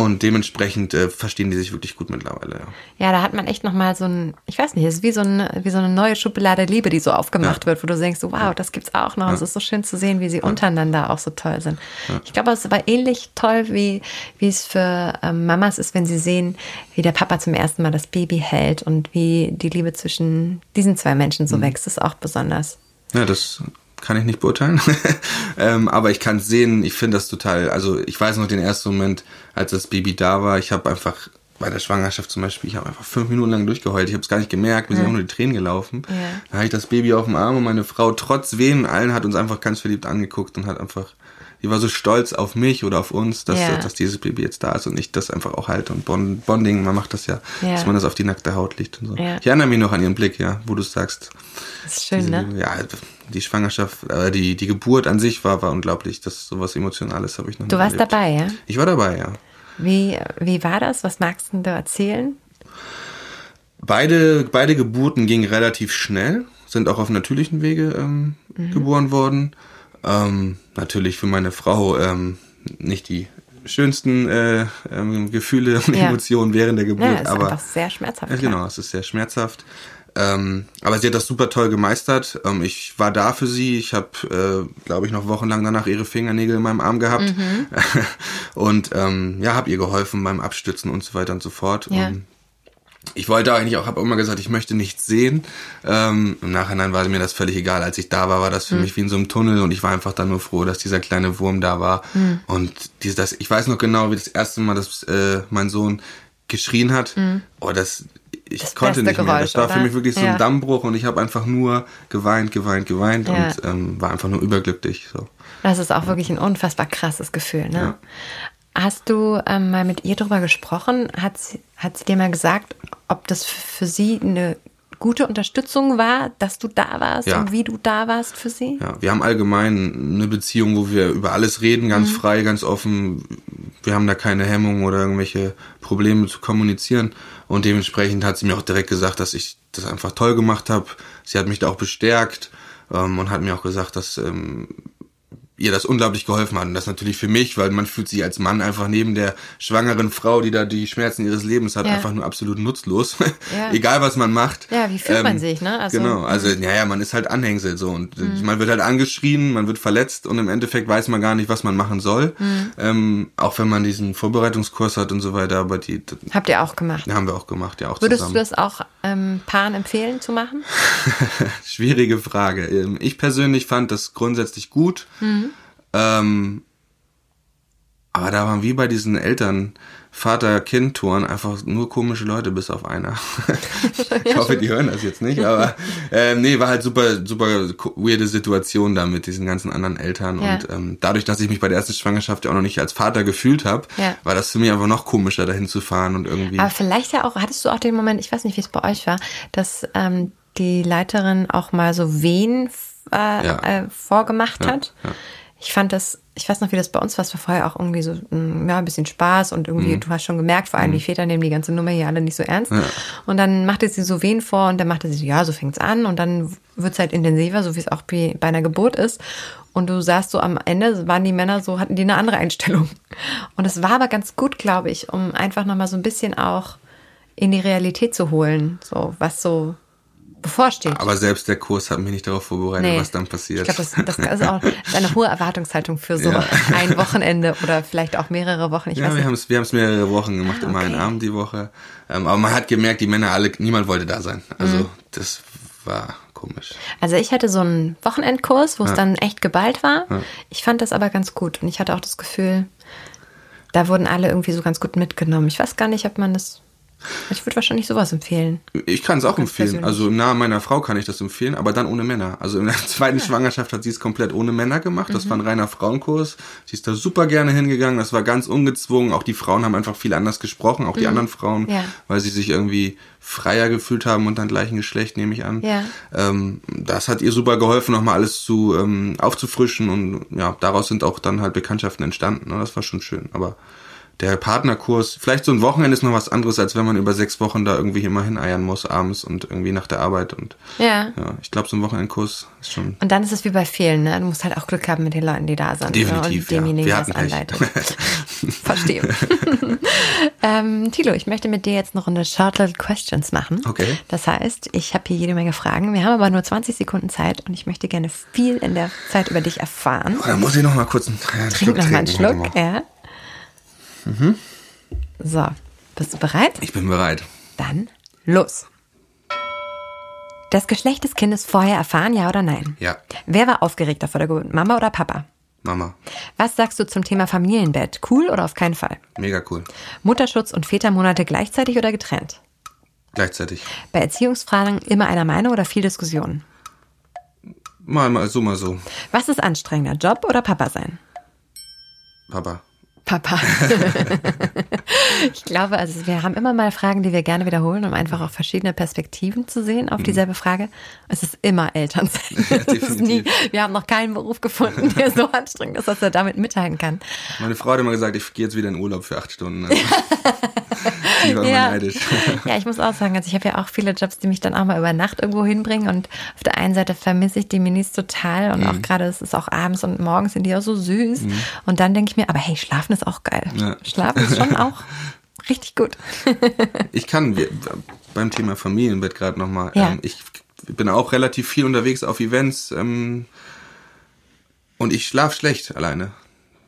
Und dementsprechend äh, verstehen die sich wirklich gut mittlerweile. Ja. Ja, da hat man echt nochmal so ein, ich weiß nicht, es ist wie so, ein, wie so eine neue Schublade Liebe, die so aufgemacht wird, wo du denkst, so, wow, das gibt's auch noch. Es ist so schön zu sehen, wie sie untereinander auch so toll sind. Ich glaube, es war ähnlich toll, wie, wie es für ähm, Mamas ist, wenn sie sehen, wie der Papa zum ersten Mal das Baby hält und wie die Liebe zwischen diesen zwei Menschen so wächst, ist auch besonders. Ja, das kann ich nicht beurteilen. ähm, aber ich kann es sehen, ich finde das total, also ich weiß noch den ersten Moment, als das Baby da war, ich habe einfach bei der Schwangerschaft zum Beispiel, ich habe einfach fünf Minuten lang durchgeheult. Ich habe es gar nicht gemerkt, mir sind auch nur die Tränen gelaufen. Ja. Da hatte ich das Baby auf dem Arm und meine Frau, trotz und allen, hat uns einfach ganz verliebt angeguckt und hat einfach, die war so stolz auf mich oder auf uns, dass, Ja. dass dieses Baby jetzt da ist und ich das einfach auch halte. Und Bond, Bonding, man macht das ja, Ja. dass man das auf die nackte Haut legt und so. Ja. Ich erinnere mich noch an ihren Blick, ja, wo du sagst, Das ist schön, diese, ne? Ja, die Schwangerschaft, äh, die, die Geburt an sich war, war unglaublich. Das sowas Emotionales habe ich noch Du warst erlebt. dabei, ja? Ich war dabei, ja. Wie, wie war das? Was magst du erzählen? Beide, beide Geburten gingen relativ schnell, sind auch auf natürlichen Wege ähm, geboren worden. Ähm, natürlich für meine Frau ähm, nicht die schönsten äh, ähm, Gefühle und Ja. Emotionen während der Geburt, Ja, ist aber einfach sehr schmerzhaft. Klar. genau, es ist sehr schmerzhaft. Ähm, aber sie hat das super toll gemeistert. Ähm, ich war da für sie. Ich habe, äh, glaube ich, noch wochenlang danach ihre Fingernägel in meinem Arm gehabt. Mhm. und ähm, ja, habe ihr geholfen beim Abstützen und so weiter und so fort. Ja. Und ich wollte eigentlich auch, habe immer gesagt, ich möchte nichts sehen. Ähm, Im Nachhinein war mir das völlig egal. Als ich da war, war das für mich wie in so einem Tunnel und ich war einfach dann nur froh, dass dieser kleine Wurm da war. Und dieses, das, ich weiß noch genau, wie das erste Mal, dass äh, mein Sohn geschrien hat. Oh, das, ich Das konnte nicht mehr. Geräusch, Das war für oder? mich wirklich so Ja. ein Dammbruch und ich habe einfach nur geweint, geweint, geweint Ja. und ähm, war einfach nur überglücklich. So. Das ist auch wirklich ein unfassbar krasses Gefühl, ne? Hast du ähm, mal mit ihr drüber gesprochen? Hat sie, hat sie dir mal gesagt, ob das für sie eine gute Unterstützung war, dass du da warst Ja. und wie du da warst für sie? Ja, wir haben allgemein eine Beziehung, wo wir über alles reden, Mhm. ganz frei, ganz offen. Wir haben da keine Hemmung oder irgendwelche Probleme zu kommunizieren. Und dementsprechend hat sie mir auch direkt gesagt, dass ich das einfach toll gemacht habe. Sie hat mich da auch bestärkt ähm, und hat mir auch gesagt, dass ähm, ihr das unglaublich geholfen hat. Und das natürlich für mich, weil man fühlt sich als Mann einfach neben der schwangeren Frau, die da die Schmerzen ihres Lebens hat, Ja. einfach nur absolut nutzlos. Ja. Egal was man macht. Ja, wie fühlt man sich, ne? Also- genau, also ja, ja, man ist halt Anhängsel so und äh, man wird halt angeschrien, man wird verletzt und im Endeffekt weiß man gar nicht, was man machen soll. Ähm, auch wenn man diesen Vorbereitungskurs hat und so weiter, aber die, Habt ihr auch gemacht? haben wir auch gemacht, ja auch Würdest zusammen. du das auch ähm, Paaren empfehlen zu machen? Schwierige Frage. Ähm, Ich persönlich fand das grundsätzlich gut. Ähm, aber da waren wie bei diesen Eltern Vater-Kind-Touren einfach nur komische Leute, bis auf einer. ich hoffe, die hören das jetzt nicht, aber ähm, nee, war halt super, super weirde Situation da mit diesen ganzen anderen Eltern. Ja. Und ähm, dadurch, dass ich mich bei der ersten Schwangerschaft ja auch noch nicht als Vater gefühlt habe, Ja. war das für mich einfach noch komischer, dahin zu fahren und irgendwie. Aber vielleicht ja auch, hattest du auch den Moment, ich weiß nicht, wie es bei euch war, dass ähm, die Leiterin auch mal so Wehen äh, Ja. äh, vorgemacht hat? ja. Ich fand das, ich weiß noch, wie das bei uns war. Es war vorher auch irgendwie so, mm, ja, ein bisschen Spaß und irgendwie, Mhm. du hast schon gemerkt, vor allem die Väter nehmen die ganze Nummer hier alle nicht so ernst. Und dann machte sie so wen vor und dann machte sie so, ja, so fängt's an und dann wird's halt intensiver, so wie es auch bei bei einer Geburt ist. Und du sahst so am Ende, waren die Männer so, hatten die eine andere Einstellung. Und es war aber ganz gut, glaube ich, um einfach nochmal so ein bisschen auch in die Realität zu holen, so was so bevorsteht. Aber selbst der Kurs hat mich nicht darauf vorbereitet, was dann passiert. Ich glaube, das, das ist auch das ist eine hohe Erwartungshaltung für so Ja. ein Wochenende oder vielleicht auch mehrere Wochen. Ich ja, wir haben es wir haben's mehrere Wochen gemacht, immer einen okay. Abend die Woche. Ähm, aber man hat gemerkt, die Männer alle, niemand wollte da sein. Also Mhm. das war komisch. Also ich hatte so einen Wochenendkurs, wo es Ja. dann echt geballt war. Ja. Ich fand das aber ganz gut und ich hatte auch das Gefühl, da wurden alle irgendwie so ganz gut mitgenommen. Ich weiß gar nicht, ob man das. Ich würde wahrscheinlich sowas empfehlen. Ich kann es auch empfehlen. persönlich. Also im Namen meiner Frau kann ich das empfehlen, aber dann ohne Männer. Also in der zweiten Schwangerschaft hat sie es komplett ohne Männer gemacht. Das war Mhm. ein reiner Frauenkurs. Sie ist da super gerne hingegangen. Das war ganz ungezwungen. Auch die Frauen haben einfach viel anders gesprochen, auch die anderen Frauen, Mhm. Ja. weil sie sich irgendwie freier gefühlt haben und dann gleichen Geschlecht, nehme ich an. Ja. Ähm, das hat ihr super geholfen, nochmal alles zu ähm, aufzufrischen und ja, daraus sind auch dann halt Bekanntschaften entstanden. Ne? Das war schon schön. Aber der Partnerkurs, vielleicht so ein Wochenende ist noch was anderes, als wenn man über sechs Wochen da irgendwie immer hineiern muss abends und irgendwie nach der Arbeit und Ja. ja, ich glaube, so ein Wochenendkurs ist schon Und dann ist es wie bei vielen, ne? Du musst halt auch Glück haben mit den Leuten, die da sind. definitiv, ne? Und demjenigen, ja. Wir das hatten anleitet. Verstehe. ähm, Tilo, ich möchte mit dir jetzt eine Runde Short Little Questions machen. Okay. Das heißt, ich habe hier jede Menge Fragen. Wir haben aber nur 20 Sekunden Zeit und ich möchte gerne viel in der Zeit über dich erfahren. Oh, dann muss ich noch mal kurz einen, Trink noch mal einen. Schluck. Warte Ja. So, bist du bereit? Ich bin bereit. Dann los. Das Geschlecht des Kindes vorher erfahren, ja oder nein? Ja. Wer war aufgeregter vor der Geburt, Mama oder Papa? Mama, Was sagst du zum Thema Familienbett? Cool oder auf keinen Fall? mega cool. Mutterschutz und Vätermonate gleichzeitig oder getrennt? Gleichzeitig. Bei Erziehungsfragen immer einer Meinung oder viel Diskussion? Mal, mal so, mal so. Was ist anstrengender, Job oder Papa sein? Papa. Papa. ich glaube, also wir haben immer mal Fragen, die wir gerne wiederholen, um einfach auch verschiedene Perspektiven zu sehen auf dieselbe Frage. Es ist immer Elternsein. Es ist nie, wir haben noch keinen Beruf gefunden, der so anstrengend ist, dass er damit mithalten kann. Meine Frau hat immer gesagt, ich gehe jetzt wieder in Urlaub für acht Stunden. Also, die war Ja. neidisch. ja, ich muss auch sagen, also ich habe ja auch viele Jobs, die mich dann auch mal über Nacht irgendwo hinbringen und auf der einen Seite vermisse ich die Minis total und Mhm. auch gerade es ist auch abends und morgens sind die auch so süß und dann denke ich mir, aber hey, schlafen ist auch geil. Ja. Schlafen ist schon auch richtig gut. Ich kann wir, beim Thema Familienbett gerade nochmal. Ja. Ähm, ich bin auch relativ viel unterwegs auf Events ähm, und ich schlaf schlecht alleine.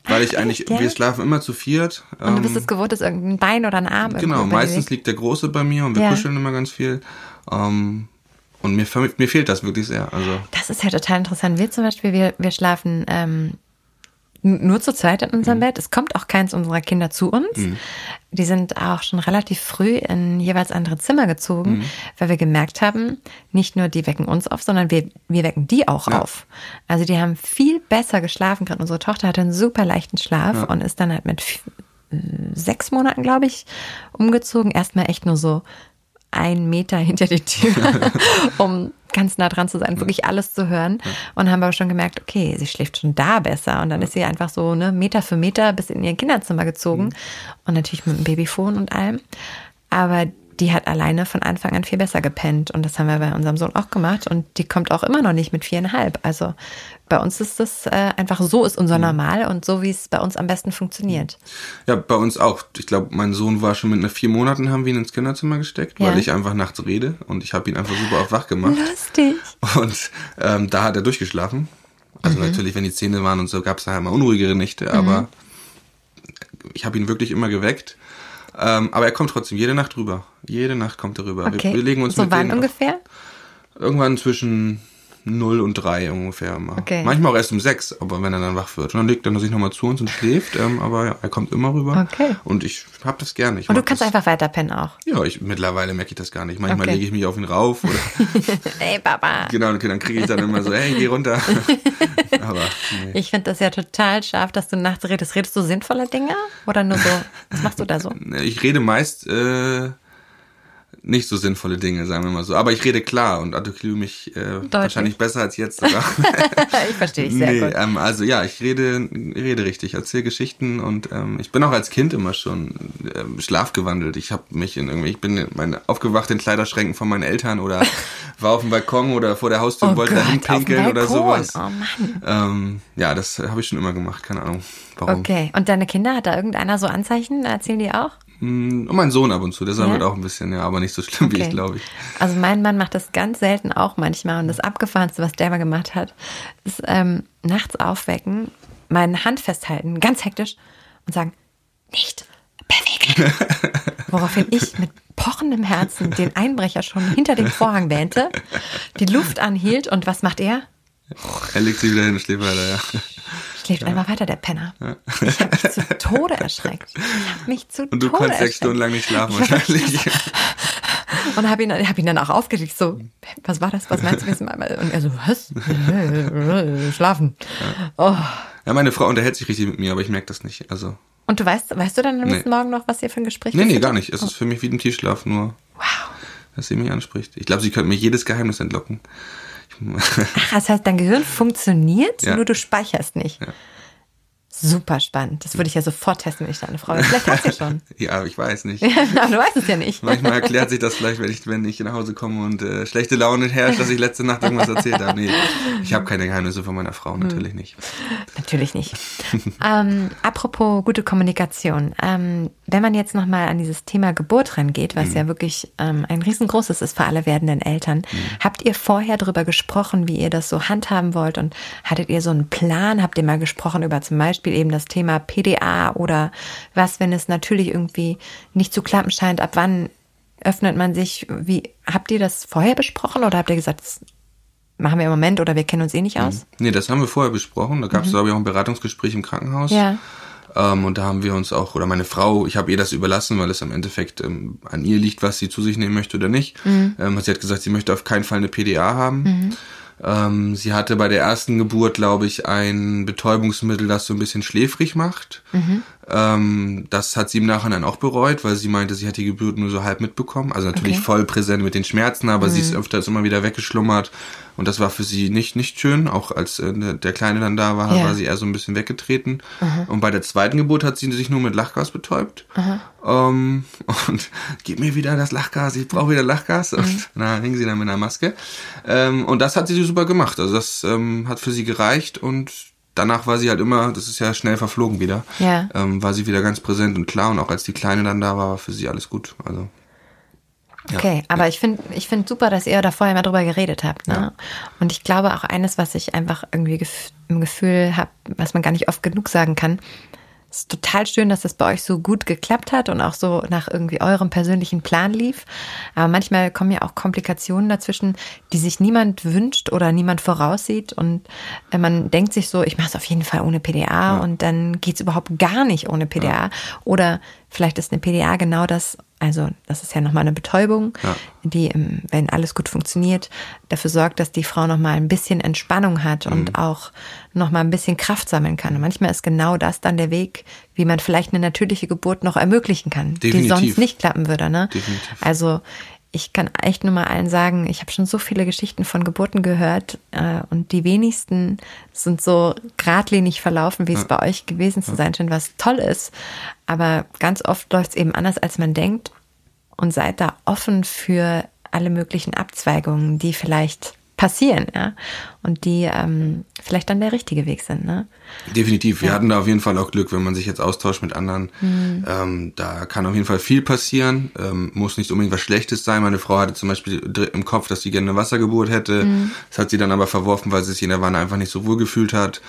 Weil ich eigentlich, echt, wir schlafen immer zu viert. Und du ähm, bist es gewohnt, dass irgendein Bein oder ein Arm Genau, meistens liegt. der Große bei mir und wir Ja. kuscheln immer ganz viel. Ähm, und mir, mir fehlt das wirklich sehr. Also Das ist ja total interessant. Wir zum Beispiel, wir, wir schlafen ähm, nur zu zweit in Mhm. unserem Bett. Es kommt auch keins unserer Kinder zu uns. Die sind auch schon relativ früh in jeweils andere Zimmer gezogen, Mhm. weil wir gemerkt haben, nicht nur die wecken uns auf, sondern wir, wir wecken die auch Ja. auf. Also die haben viel besser geschlafen. Gerade unsere Tochter hatte einen super leichten Schlaf Ja. und ist dann halt mit sechs Monaten, glaube ich, umgezogen. Erstmal echt nur so ein Meter hinter die Tür, um ganz nah dran zu sein, wirklich alles zu hören. Und haben aber schon gemerkt, okay, sie schläft schon da besser. Und dann ist sie einfach so ne, Meter für Meter bis in ihr Kinderzimmer gezogen. Und natürlich mit dem Babyfon und allem. Aber die hat alleine von Anfang an viel besser gepennt. Und das haben wir bei unserem Sohn auch gemacht. Und die kommt auch immer noch nicht mit viereinhalb. Also bei uns ist das äh, einfach so ist unser Normal und so, wie es bei uns am besten funktioniert. ja, bei uns auch. Ich glaube, mein Sohn war schon mit einer vier Monaten, haben wir ihn ins Kinderzimmer gesteckt, Ja. weil ich einfach nachts rede und ich habe ihn einfach super auf wach gemacht. Lustig. Und ähm, da hat er durchgeschlafen. Also Mhm. natürlich, wenn die Zähne waren und so, gab es da halt mal unruhigere Nächte, aber ich habe ihn wirklich immer geweckt. Ähm, aber er kommt trotzdem jede Nacht rüber. Jede Nacht kommt er rüber. Okay. Wir, wir legen uns so mit wann auf- ungefähr? Irgendwann zwischen 0 und 3 ungefähr immer. Okay. Manchmal auch erst um 6, aber wenn er dann wach wird. Und dann legt er sich nochmal zu uns und schläft. Ähm, aber ja, er kommt immer rüber. Okay. Und ich hab das gerne. Ich Und du kannst das. einfach weiter pennen auch. Ja, ich, mittlerweile merke ich das gar nicht. Manchmal Okay. lege ich mich auf ihn rauf oder Ey, Papa. genau, okay, dann kriege ich dann immer so, hey, geh runter. aber nee. Ich finde das ja total scharf, dass du nachts redest. Redest du sinnvoller Dinge? Oder nur so, was machst du da so? Ich rede meist äh, nicht so sinnvolle Dinge, sagen wir mal so. Aber ich rede klar und artikuliere mich äh, wahrscheinlich besser als jetzt sogar. ich verstehe dich sehr nee, gut. Ähm, also ja, ich rede, rede richtig, erzähle Geschichten und ähm, ich bin auch als Kind immer schon ähm, schlafgewandelt. Ich habe mich in irgendwie, ich bin mein, aufgewacht in Kleiderschränken von meinen Eltern oder war auf dem Balkon oder vor der Haustür und oh wollte Gott, dahin pinkeln oder sowas. Oh Mann. Ähm, ja, das habe ich schon immer gemacht, keine Ahnung. Warum. Okay, und deine Kinder, hat da irgendeiner so Anzeichen? Erzählen die auch? Mm, und mein Sohn ab und zu, der sammelt ja? auch ein bisschen, ja, aber nicht so schlimm okay. wie ich, glaube ich. Also mein Mann macht das ganz selten auch manchmal und das Abgefahrenste, was der mal gemacht hat, ist ähm, nachts aufwecken, meine Hand festhalten, ganz hektisch und sagen, nicht bewegen. Woraufhin ich mit pochendem Herzen den Einbrecher schon hinter dem Vorhang wähnte, die Luft anhielt und was macht er? Er legt sie wieder hin und schläft weiter, ja. Schläft ja. einfach weiter, der Penner. Ja. Ich habe mich zu Tode erschreckt. Ich habe mich zu Und du Tode konntest sechs Stunden lang nicht schlafen wahrscheinlich. und habe ihn, hab ihn dann auch aufgeregt, so, was war das, was meinst du? Und er so, was? Schlafen. Ja. Oh. ja, meine Frau unterhält sich richtig mit mir, aber ich merke das nicht. Also. Und du weißt, weißt du dann am nächsten nee. Morgen noch, was ihr für ein Gespräch Nee, nee, gar nicht. Es oh. ist für mich wie ein Tischschlaf, nur, wow. dass sie mich anspricht. Ich glaube, sie könnte mir jedes Geheimnis entlocken. Ach, das heißt, dein Gehirn funktioniert, Ja. nur du speicherst nicht. Ja. Super spannend. Das würde ich ja sofort testen, wenn ich da eine Frau wäre. Vielleicht hast du schon. ja, ich weiß nicht. Aber du weißt es ja nicht. Manchmal erklärt sich das vielleicht, wenn ich, wenn ich nach Hause komme und äh, schlechte Laune herrscht, dass ich letzte Nacht irgendwas erzählt habe. Nee, ich habe keine Geheimnisse von meiner Frau, natürlich nicht. Natürlich nicht. ähm, apropos gute Kommunikation. Ähm, wenn man jetzt nochmal an dieses Thema Geburt rangeht, was ja wirklich ähm, ein riesengroßes ist für alle werdenden Eltern, habt ihr vorher darüber gesprochen, wie ihr das so handhaben wollt und hattet ihr so einen Plan? Habt ihr mal gesprochen über zum Beispiel eben das Thema PDA oder was, wenn es natürlich irgendwie nicht zu klappen scheint, ab wann öffnet man sich? Wie habt ihr das vorher besprochen oder habt ihr gesagt, das machen wir im Moment oder wir kennen uns eh nicht aus? Nee, das haben wir vorher besprochen. Da gab es, glaube ich, auch ein Beratungsgespräch im Krankenhaus. Ja. Ähm, und da haben wir uns auch, oder meine Frau, ich habe ihr das überlassen, weil es im Endeffekt ähm, an ihr liegt, was sie zu sich nehmen möchte oder nicht. Ähm, sie hat gesagt, sie möchte auf keinen Fall eine PDA haben. Ähm, sie hatte bei der ersten Geburt, glaube ich, ein Betäubungsmittel, das so ein bisschen schläfrig macht. Ähm, das hat sie im Nachhinein auch bereut, weil sie meinte, sie hat die Geburt nur so halb mitbekommen. Also natürlich Okay. voll präsent mit den Schmerzen, aber sie ist öfters immer wieder weggeschlummert. Und das war für sie nicht, nicht schön. Auch als äh, der Kleine dann da war, Ja. war sie eher so ein bisschen weggetreten. Und bei der zweiten Geburt hat sie sich nur mit Lachgas betäubt. Ähm, und gib mir wieder das Lachgas, ich brauche wieder Lachgas. Und na, hing sie dann mit einer Maske. Ähm, und das hat sie super gemacht. Also das ähm, hat für sie gereicht und danach war sie halt immer, das ist ja schnell verflogen wieder, Ja. ähm, war sie wieder ganz präsent und klar. Und auch als die Kleine dann da war, war für sie alles gut. Also Okay, aber ich finde ich finde super, dass ihr da vorher mal drüber geredet habt. Ne? Ja. Und ich glaube auch eines, was ich einfach irgendwie gef im Gefühl habe, was man gar nicht oft genug sagen kann, ist total schön, dass das bei euch so gut geklappt hat und auch so nach irgendwie eurem persönlichen Plan lief. Aber manchmal kommen ja auch Komplikationen dazwischen, die sich niemand wünscht oder niemand voraussieht. Und man denkt sich so, ich mache es auf jeden Fall ohne PDA und dann geht's überhaupt gar nicht ohne PDA. Oder vielleicht ist eine PDA genau das, also das ist ja nochmal eine Betäubung, Ja. die, ähm, wenn alles gut funktioniert, dafür sorgt, dass die Frau nochmal ein bisschen Entspannung hat Mhm. und auch nochmal ein bisschen Kraft sammeln kann. Und manchmal ist genau das dann der Weg, wie man vielleicht eine natürliche Geburt noch ermöglichen kann, die Definitiv. sonst nicht klappen würde. Ne? Definitiv. Also ich kann echt nur mal allen sagen, ich habe schon so viele Geschichten von Geburten gehört äh, und die wenigsten sind so geradlinig verlaufen, wie es bei euch gewesen zu sein scheint, was toll ist. Aber ganz oft läuft es eben anders, als man denkt. Und seid da offen für alle möglichen Abzweigungen, die vielleicht passieren, ja, und die ähm, vielleicht dann der richtige Weg sind, ne? Definitiv. Wir hatten da auf jeden Fall auch Glück, wenn man sich jetzt austauscht mit anderen. Ähm, da kann auf jeden Fall viel passieren. Ähm, muss nicht unbedingt was Schlechtes sein. Meine Frau hatte zum Beispiel im Kopf, dass sie gerne eine Wassergeburt hätte. Das hat sie dann aber verworfen, weil sie sich in der Wanne einfach nicht so wohl gefühlt hat.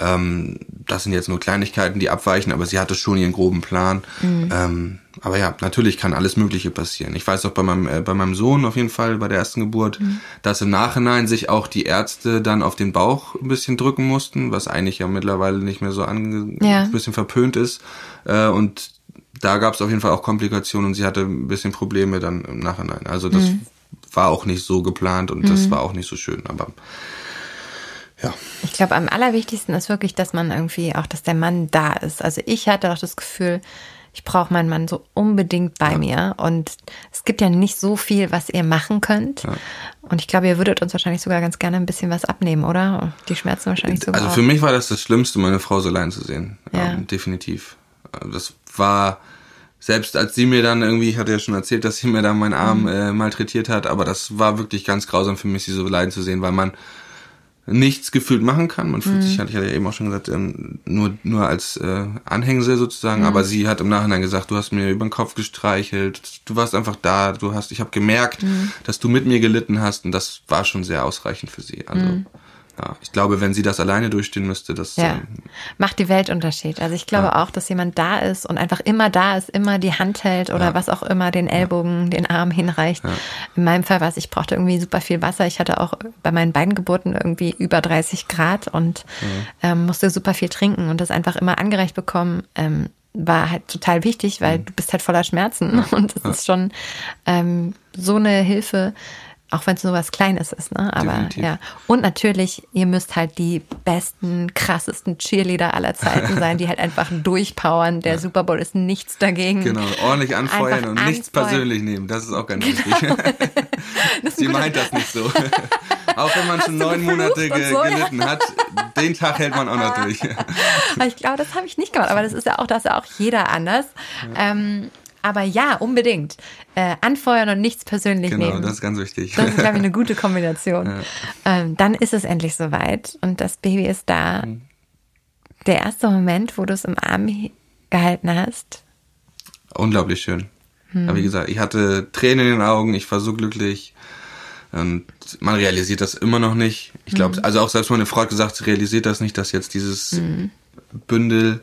Ähm, das sind jetzt nur Kleinigkeiten, die abweichen, aber sie hatte schon ihren groben Plan. Ähm, aber ja, natürlich kann alles Mögliche passieren. Ich weiß auch bei meinem, äh, bei meinem Sohn auf jeden Fall, bei der ersten Geburt, dass im Nachhinein sich auch die Ärzte dann auf den Bauch ein bisschen drücken mussten, was eigentlich ja mittlerweile nicht mehr so ange Ja. ein bisschen verpönt ist. Äh, und da gab es auf jeden Fall auch Komplikationen und sie hatte ein bisschen Probleme dann im Nachhinein. Also das war auch nicht so geplant und das war auch nicht so schön. Aber ja, Ich glaube, am allerwichtigsten ist wirklich, dass man irgendwie auch, dass der Mann da ist. Also ich hatte auch das Gefühl, ich brauche meinen Mann so unbedingt bei ja. mir. Und es gibt ja nicht so viel, was ihr machen könnt. Ja. Und ich glaube, ihr würdet uns wahrscheinlich sogar ganz gerne ein bisschen was abnehmen, oder? Die Schmerzen wahrscheinlich sogar. Also für mich war das das Schlimmste, meine Frau so allein zu sehen. Ja. Ähm, definitiv. Das war selbst als sie mir dann irgendwie, ich hatte ja schon erzählt, dass sie mir dann meinen Arm mhm. äh, malträtiert hat, aber das war wirklich ganz grausam für mich, sie so leiden zu sehen, weil man nichts gefühlt machen kann. Man fühlt mhm. sich, hatte ich ja eben auch schon gesagt, ähm, nur, nur als äh, Anhängsel sozusagen. Mhm. Aber sie hat im Nachhinein gesagt, du hast mir über den Kopf gestreichelt, du warst einfach da, du hast, ich habe gemerkt, mhm. dass du mit mir gelitten hast und das war schon sehr ausreichend für sie. Also mhm ja, ich glaube, wenn sie das alleine durchstehen müsste, das ja. ähm, macht die Weltunterschied. Also ich glaube ja. auch, dass jemand da ist und einfach immer da ist, immer die Hand hält oder ja. was auch immer, den Ellbogen, den Arm hinreicht. In meinem Fall war es, ich brauchte irgendwie super viel Wasser. Ich hatte auch bei meinen beiden Geburten irgendwie über 30 Grad und ähm, musste super viel trinken und das einfach immer angereicht bekommen. Ähm, war halt total wichtig, weil mhm. du bist halt voller Schmerzen und das ist schon ähm, so eine Hilfe, auch wenn es nur was Kleines ist, ne? Aber Definitiv. ja. Und natürlich, ihr müsst halt die besten, krassesten Cheerleader aller Zeiten sein, die halt einfach durchpowern. Der ja. Super Bowl ist nichts dagegen. Genau, ordentlich anfeuern einfach und nichts persönlich nehmen. Das ist auch ganz genau. wichtig. Sie meint das nicht so. auch wenn man schon neun Monate ge so, gelitten ja. hat, den Tag hält man auch noch durch. ich glaube, das habe ich nicht gemacht, aber das ist ja auch, das ist ja auch jeder anders. Ja. Ähm, aber ja, unbedingt. Äh, anfeuern und nichts persönlich genau, nehmen. Genau, das ist ganz wichtig. Das ist, glaube ich, eine gute Kombination. Ja. Ähm, dann ist es endlich soweit und das Baby ist da. Mhm. Der erste Moment, wo du es im Arm gehalten hast. Unglaublich schön. Hm. Aber wie gesagt, ich hatte Tränen in den Augen, ich war so glücklich. Und man realisiert das immer noch nicht. Ich glaube, hm. also auch selbst meine Frau hat gesagt, sie realisiert das nicht, dass jetzt dieses hm. Bündel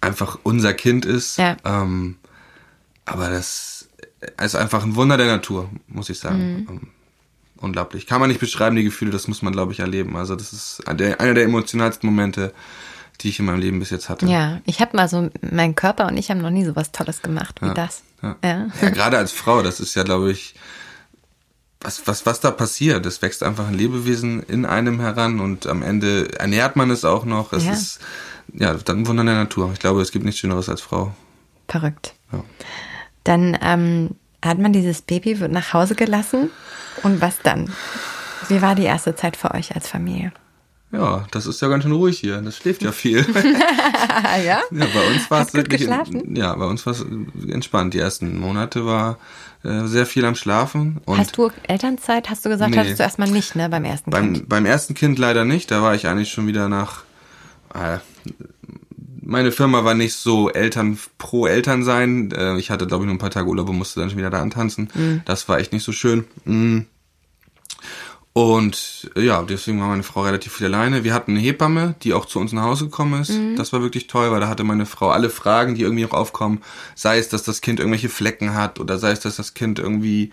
einfach unser Kind ist. Ja. Ähm, aber das ist einfach ein Wunder der Natur, muss ich sagen. Mhm. Unglaublich. Kann man nicht beschreiben, die Gefühle, das muss man, glaube ich, erleben. Also das ist einer der emotionalsten Momente, die ich in meinem Leben bis jetzt hatte. Ja, ich habe mal so, mein Körper und ich haben noch nie so was Tolles gemacht wie ja, das. Ja. Ja. ja, gerade als Frau, das ist ja, glaube ich, was, was, was da passiert. Es wächst einfach ein Lebewesen in einem heran und am Ende ernährt man es auch noch. Es ja. ist, ja, dann ein Wunder der Natur. Ich glaube, es gibt nichts Schöneres als Frau. Verrückt. Ja. Dann ähm, hat man dieses Baby, wird nach Hause gelassen. Und was dann? Wie war die erste Zeit für euch als Familie? Ja, das ist ja ganz schön ruhig hier. Das schläft ja viel. ja? Ja, bei uns war es wirklich. Geschlafen? Ja, bei uns war es entspannt. Die ersten Monate war äh, sehr viel am Schlafen. Und Hast du Elternzeit? Hast du gesagt, nee, hattest du erstmal nicht, ne, beim ersten beim, Kind? Beim ersten Kind leider nicht. Da war ich eigentlich schon wieder nach äh, meine Firma war nicht so Eltern pro Eltern sein. Äh, ich hatte, glaube ich, nur ein paar Tage Urlaub und musste dann schon wieder da antanzen. Mhm. Das war echt nicht so schön. Mhm. Und ja, deswegen war meine Frau relativ viel alleine. Wir hatten eine Hebamme, die auch zu uns nach Hause gekommen ist. Mhm. Das war wirklich toll, weil da hatte meine Frau alle Fragen, die irgendwie noch aufkommen. Sei es, dass das Kind irgendwelche Flecken hat oder sei es, dass das Kind irgendwie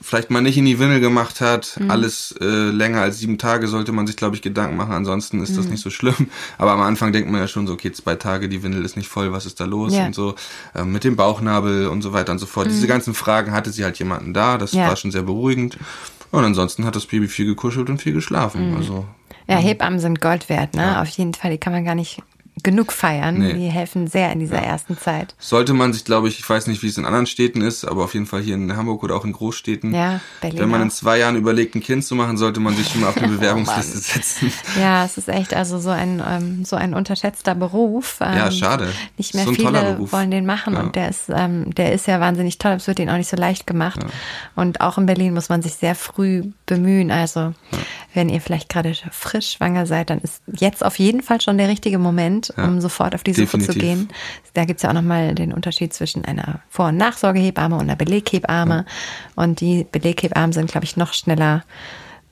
vielleicht mal nicht in die Windel gemacht hat, mhm. alles äh, länger als sieben Tage sollte man sich, glaube ich, Gedanken machen. Ansonsten ist mhm. das nicht so schlimm. Aber am Anfang denkt man ja schon so, okay, zwei Tage, die Windel ist nicht voll, was ist da los ja. und so. Äh, mit dem Bauchnabel und so weiter und so fort. Mhm. Diese ganzen Fragen hatte sie halt jemanden da. Das ja. war schon sehr beruhigend. Und ansonsten hat das Baby viel gekuschelt und viel geschlafen. Mhm. Also ja, Hebammen sind Gold wert, ne? Ja. Auf jeden Fall. Die kann man gar nicht genug feiern. Nee. Die helfen sehr in dieser ja. ersten Zeit. Sollte man sich, glaube ich, ich weiß nicht, wie es in anderen Städten ist, aber auf jeden Fall hier in Hamburg oder auch in Großstädten. Ja, Berlin. Wenn man in zwei Jahren überlegt, ein Kind zu machen, sollte man sich schon mal auf eine oh Bewerbungsliste oh setzen. Ja, es ist echt also so ein ähm, so ein unterschätzter Beruf. Ähm, ja, schade. Nicht mehr so viele wollen den machen ja. und der ist ähm, der ist ja wahnsinnig toll. Es wird ihnen auch nicht so leicht gemacht. Ja. Und auch in Berlin muss man sich sehr früh bemühen. Also wenn ihr vielleicht gerade frisch schwanger seid, dann ist jetzt auf jeden Fall schon der richtige Moment ja. um sofort auf die Suche Definitiv. zu gehen. Da gibt es ja auch nochmal den Unterschied zwischen einer Vor- und Nachsorgehebamme und einer Beleghebamme. Ja. Und die Beleghebammen sind, glaube ich, noch schneller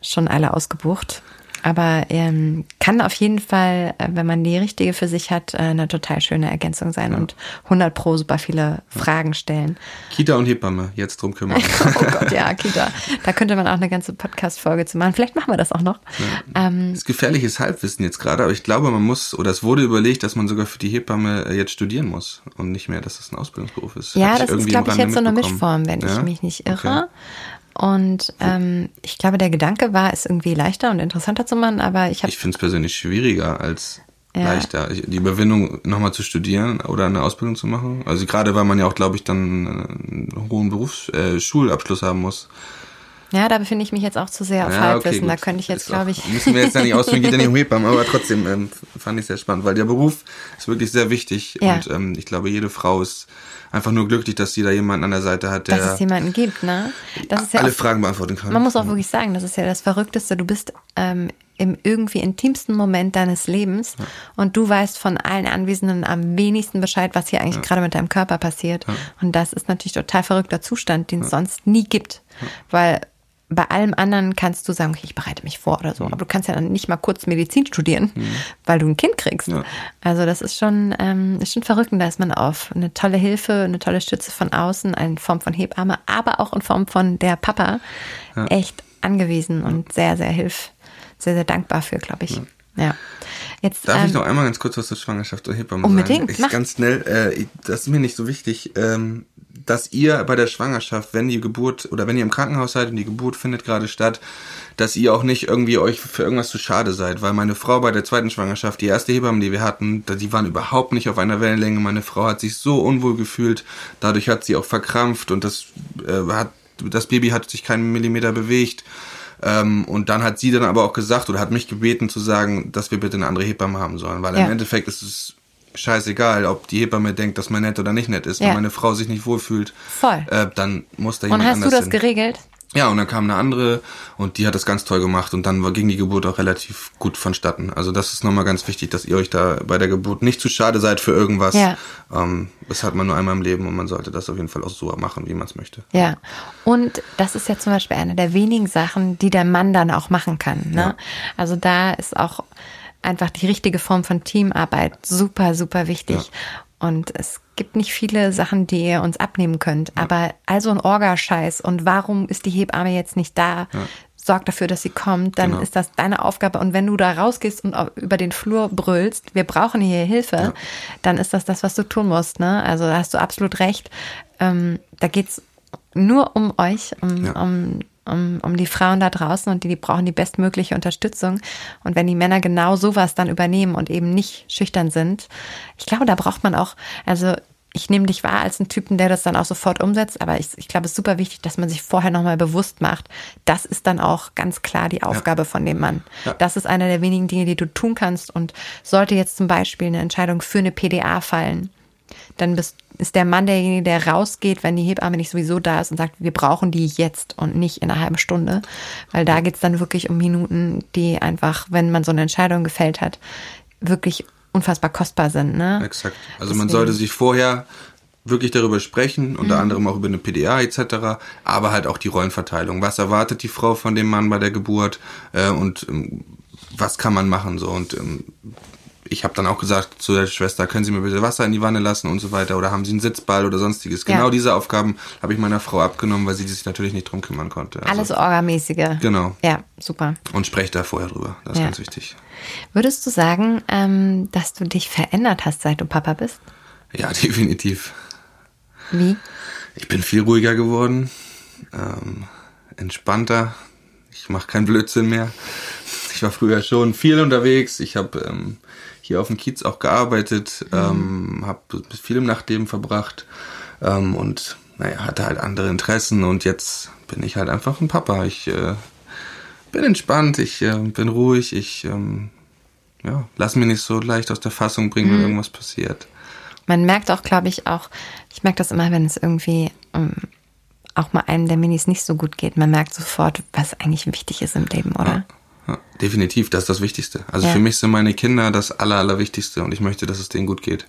schon alle ausgebucht. Aber ähm, kann auf jeden Fall, äh, wenn man die richtige für sich hat, äh, eine total schöne Ergänzung sein ja. und 100 pro super viele Fragen stellen. Kita und Hebamme, jetzt drum kümmern. oh Gott, ja, Kita. Da könnte man auch eine ganze Podcast-Folge zu machen. Vielleicht machen wir das auch noch. Ja. Ähm, das ist gefährliches Halbwissen jetzt gerade, aber ich glaube, man muss, oder es wurde überlegt, dass man sogar für die Hebamme äh, jetzt studieren muss und nicht mehr, dass das ein Ausbildungsberuf ist. Ja, das ist, glaube ich, jetzt so eine Mischform, wenn ja? ich mich nicht irre. Okay. Und ähm, ich glaube, der Gedanke war, es irgendwie leichter und interessanter zu machen, aber ich habe. Ich finde es persönlich schwieriger als Ja. leichter. Die Überwindung, nochmal zu studieren oder eine Ausbildung zu machen. Also gerade weil man ja auch, glaube ich, dann äh, einen hohen Berufs-, äh, Schulabschluss haben muss. Ja, da befinde ich mich jetzt auch zu sehr auf Ja, Halbwissen. gut. Da könnte ich jetzt, glaube ich. Müssen wir jetzt ja nicht ausführen, geht ja nicht um Hebammen, aber trotzdem ähm, fand ich sehr spannend, weil der Beruf ist wirklich sehr wichtig Ja. und ähm, ich glaube, jede Frau ist einfach nur glücklich, dass sie da jemanden an der Seite hat, der dass es jemanden gibt, ne? Das ist ja alle auch, Fragen beantworten kann. man muss auch wirklich sagen, das ist ja das Verrückteste. Du bist ähm, im irgendwie intimsten Moment deines Lebens und du weißt von allen Anwesenden am wenigsten Bescheid, was hier eigentlich gerade mit deinem Körper passiert. Und das ist natürlich total verrückter Zustand, den es sonst nie gibt. Weil bei allem anderen kannst du sagen, okay, ich bereite mich vor oder so. Mhm. Aber du kannst ja dann nicht mal kurz Medizin studieren, weil du ein Kind kriegst. Ja. Also das ist schon, ähm, ist schon verrückt. Und da ist man auf eine tolle Hilfe, eine tolle Stütze von außen, in Form von Hebamme, aber auch in Form von der Papa echt angewiesen und sehr, sehr hilf, sehr, sehr dankbar für, glaube ich. Ja. Jetzt, Darf ähm, ich noch einmal ganz kurz was zur Schwangerschaft und Hebamme Unbedingt, sagen? Ich, mach. ganz schnell, äh, das ist mir nicht so wichtig, ähm, dass ihr bei der Schwangerschaft, wenn die Geburt oder wenn ihr im Krankenhaus seid und die Geburt findet gerade statt, dass ihr auch nicht irgendwie euch für irgendwas zu schade seid, weil meine Frau bei der zweiten Schwangerschaft, die erste Hebamme, die wir hatten, die waren überhaupt nicht auf einer Wellenlänge. Meine Frau hat sich so unwohl gefühlt, dadurch hat sie auch verkrampft und das äh, hat das Baby hat sich keinen Millimeter bewegt. Ähm, und dann hat sie dann aber auch gesagt oder hat mich gebeten zu sagen, dass wir bitte eine andere Hebamme haben sollen, weil Ja. im Endeffekt ist es scheißegal, ob die Hebamme denkt, dass man nett oder nicht nett ist. Ja. Wenn meine Frau sich nicht wohlfühlt, Voll. äh, dann muss da und jemand hast du anders das hin. geregelt? Ja, und dann kam eine andere und die hat das ganz toll gemacht und dann war, ging die Geburt auch relativ gut vonstatten. Also das ist nochmal ganz wichtig, dass ihr euch da bei der Geburt nicht zu schade seid für irgendwas. Ja. Ähm, das hat man nur einmal im Leben und man sollte das auf jeden Fall auch so machen, wie man es möchte. Ja, und das ist ja zum Beispiel eine der wenigen Sachen, die der Mann dann auch machen kann. Ne? Ja. Also da ist auch einfach die richtige Form von Teamarbeit super, super wichtig. Und es gibt nicht viele Sachen, die ihr uns abnehmen könnt. Aber also ein Orgascheiß und warum ist die Hebamme jetzt nicht da? Sorg dafür, dass sie kommt, dann Genau. ist das deine Aufgabe. Und wenn du da rausgehst und über den Flur brüllst, wir brauchen hier Hilfe, dann ist das das, was du tun musst. Ne? Also da hast du absolut recht. Ähm, da geht's nur um euch, um, Ja. um, um, um die Frauen da draußen und die, die brauchen die bestmögliche Unterstützung. Und wenn die Männer genau sowas dann übernehmen und eben nicht schüchtern sind, ich glaube, da braucht man auch, also ich nehme dich wahr als einen Typen, der das dann auch sofort umsetzt, aber ich, ich glaube, es ist super wichtig, dass man sich vorher nochmal bewusst macht, das ist dann auch ganz klar die Aufgabe von dem Mann. Ja. Das ist einer der wenigen Dinge, die du tun kannst. Und sollte jetzt zum Beispiel eine Entscheidung für eine PDA fallen, dann bist, ist der Mann derjenige, der rausgeht, wenn die Hebamme nicht sowieso da ist und sagt, wir brauchen die jetzt und nicht in einer halben Stunde. Weil da geht's dann wirklich um Minuten, die einfach, wenn man so eine Entscheidung gefällt hat, wirklich unfassbar kostbar sind. Ne? Exakt. Also man Deswegen- sollte sich vorher wirklich darüber sprechen, unter Mhm. anderem auch über eine PDA etc., aber halt auch die Rollenverteilung. Was erwartet die Frau von dem Mann bei der Geburt äh, und ähm, was kann man machen so und ähm, ich habe dann auch gesagt zu der Schwester, können Sie mir bitte Wasser in die Wanne lassen und so weiter oder haben Sie einen Sitzball oder sonstiges. Ja. Genau diese Aufgaben habe ich meiner Frau abgenommen, weil sie sich natürlich nicht drum kümmern konnte. Also, Alles Orgamäßige. Genau. Ja, super. Und sprecht da vorher drüber. Das ist Ja. ganz wichtig. Würdest du sagen, ähm, dass du dich verändert hast, seit du Papa bist? Ja, definitiv. Wie? Ich bin viel ruhiger geworden, ähm, entspannter. Ich mache keinen Blödsinn mehr. Ich war früher schon viel unterwegs. Ich habe ähm, hier auf dem Kiez auch gearbeitet, ähm, habe viel im Nachtleben verbracht ähm, und naja, hatte halt andere Interessen und jetzt bin ich halt einfach ein Papa. Ich äh, bin entspannt, ich äh, bin ruhig, ich ähm, ja, lass mich nicht so leicht aus der Fassung bringen, wenn irgendwas passiert. Man merkt auch, glaube ich, auch, ich merke das immer, wenn es irgendwie ähm, auch mal einem der Minis nicht so gut geht. Man merkt sofort, was eigentlich wichtig ist im Leben, oder? Ja, definitiv, das ist das Wichtigste. Also Ja. für mich sind meine Kinder das Aller, Allerwichtigste und ich möchte, dass es denen gut geht.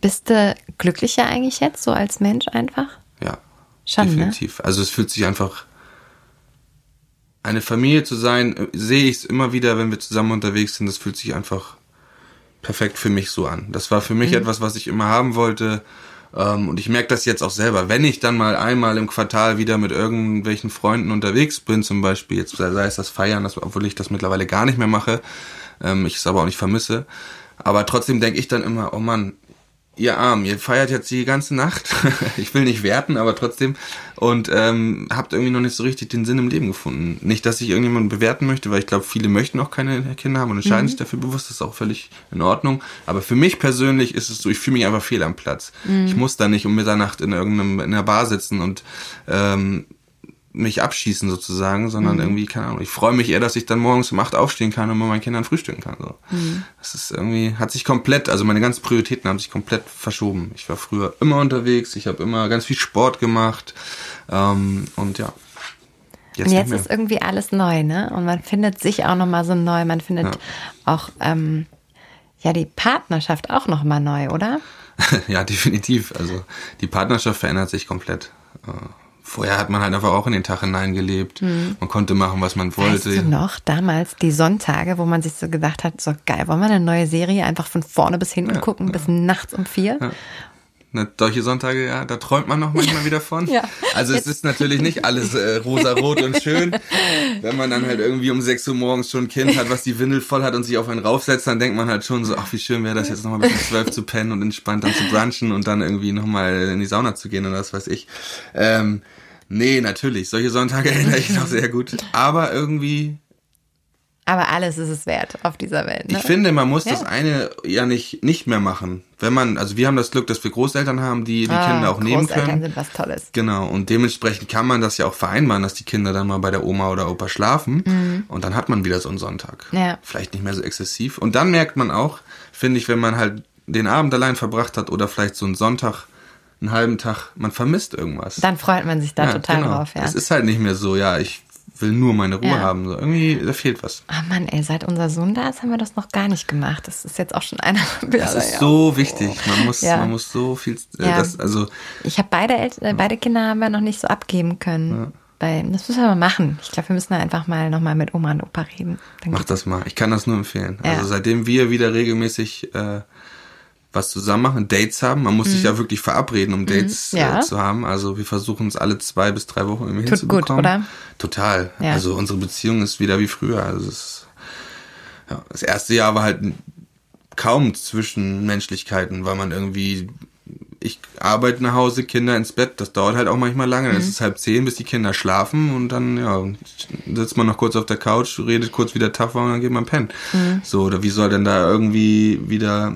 Bist du glücklicher eigentlich jetzt, so als Mensch einfach? Ja, Schon, ne? definitiv. Also es fühlt sich einfach, eine Familie zu sein, äh, sehe ich es immer wieder, wenn wir zusammen unterwegs sind, das fühlt sich einfach perfekt für mich so an. Das war für mich etwas, was ich immer haben wollte. Ähm, und ich merke das jetzt auch selber. Wenn ich dann mal einmal im Quartal wieder mit irgendwelchen Freunden unterwegs bin, zum Beispiel, jetzt sei es das Feiern, das, obwohl ich das mittlerweile gar nicht mehr mache, ähm, ich es aber auch nicht vermisse. Aber trotzdem denke ich dann immer, oh Mann, ihr arm, ihr feiert jetzt die ganze Nacht. ich will nicht werten, aber trotzdem. Und ähm, habt irgendwie noch nicht so richtig den Sinn im Leben gefunden. Nicht, dass ich irgendjemanden bewerten möchte, weil ich glaube, viele möchten auch keine Kinder haben und entscheiden mhm. sich dafür bewusst. Das ist auch völlig in Ordnung. Aber für mich persönlich ist es so, ich fühle mich einfach fehl am Platz. Mhm. Ich muss da nicht um Mitternacht in irgendeinem in einer Bar sitzen und ähm, mich abschießen sozusagen, sondern mhm. irgendwie, keine Ahnung, ich freue mich eher, dass ich dann morgens um acht aufstehen kann und mit meinen Kindern frühstücken kann. So. Mhm. Das ist irgendwie, hat sich komplett, also meine ganzen Prioritäten haben sich komplett verschoben. Ich war früher immer unterwegs, ich habe immer ganz viel Sport gemacht ähm, und ja. Jetzt und jetzt ist irgendwie alles neu, ne? Und man findet sich auch nochmal so neu, man findet ja. auch ähm, ja die Partnerschaft auch nochmal neu, oder? ja, definitiv. Also die Partnerschaft verändert sich komplett. Äh, Vorher hat man halt einfach auch in den Tag hineingelebt. Mhm. Man konnte machen, was man wollte. Weißt du noch, damals die Sonntage, wo man sich so gedacht hat, so geil, wollen wir eine neue Serie einfach von vorne bis hinten ja, gucken, ja. bis nachts um vier? Ja. Ne, solche Sonntage, ja, da träumt man noch manchmal wieder von. ja. Also es ist natürlich nicht alles äh, rosa-rot und schön. Wenn man dann halt irgendwie um 6 Uhr morgens schon ein Kind hat, was die Windel voll hat und sich auf einen raufsetzt, dann denkt man halt schon so, ach wie schön wäre das jetzt nochmal bis um 12 zu pennen und entspannt dann zu brunchen und dann irgendwie nochmal in die Sauna zu gehen oder was weiß ich. Ähm, Nee, natürlich. Solche Sonntage erinnere ich noch sehr gut. Aber irgendwie. Aber alles ist es wert auf dieser Welt. Ne? Ich finde, man muss ja. das eine ja nicht, nicht mehr machen. Wenn man, also wir haben das Glück, dass wir Großeltern haben, die die ah, Kinder auch nehmen können. Großeltern sind was Tolles. Genau. Und dementsprechend kann man das ja auch vereinbaren, dass die Kinder dann mal bei der Oma oder Opa schlafen. Mhm. Und dann hat man wieder so einen Sonntag. Ja. Vielleicht nicht mehr so exzessiv. Und dann merkt man auch, finde ich, wenn man halt den Abend allein verbracht hat oder vielleicht so einen Sonntag einen halben Tag, man vermisst irgendwas. Dann freut man sich da ja, total genau. drauf, ja. Es ist halt nicht mehr so, ja, ich will nur meine Ruhe ja. haben. So, irgendwie, da fehlt was. Ah oh Mann, ey, seit unser Sohn da ist, haben wir das noch gar nicht gemacht. Das ist jetzt auch schon einer. Das ist so oh. wichtig. Man muss, man muss so viel, äh, das, also. Ich habe beide, äh, beide Kinder haben wir noch nicht so abgeben können. Weil, das müssen wir mal machen. Ich glaube, wir müssen da einfach mal nochmal mit Oma und Opa reden. Dann Mach das mal. Ich kann das nur empfehlen. Also seitdem wir wieder regelmäßig äh, was zusammen machen, Dates haben. Man muss mhm. sich ja wirklich verabreden, um mhm. Dates mhm. ja. äh, zu haben. Also wir versuchen es alle zwei bis drei Wochen irgendwie Tut hinzubekommen. gut, oder? Total. Ja. Also unsere Beziehung ist wieder wie früher. Also es, ja, das erste Jahr war halt kaum Zwischenmenschlichkeiten, weil man irgendwie ich arbeite nach Hause, Kinder ins Bett, das dauert halt auch manchmal lange. Dann mhm. ist es halb zehn, bis die Kinder schlafen und dann, ja, sitzt man noch kurz auf der Couch, redet kurz, wie der Tag war und dann geht man pennen. Mhm. So, oder wie soll denn da irgendwie wieder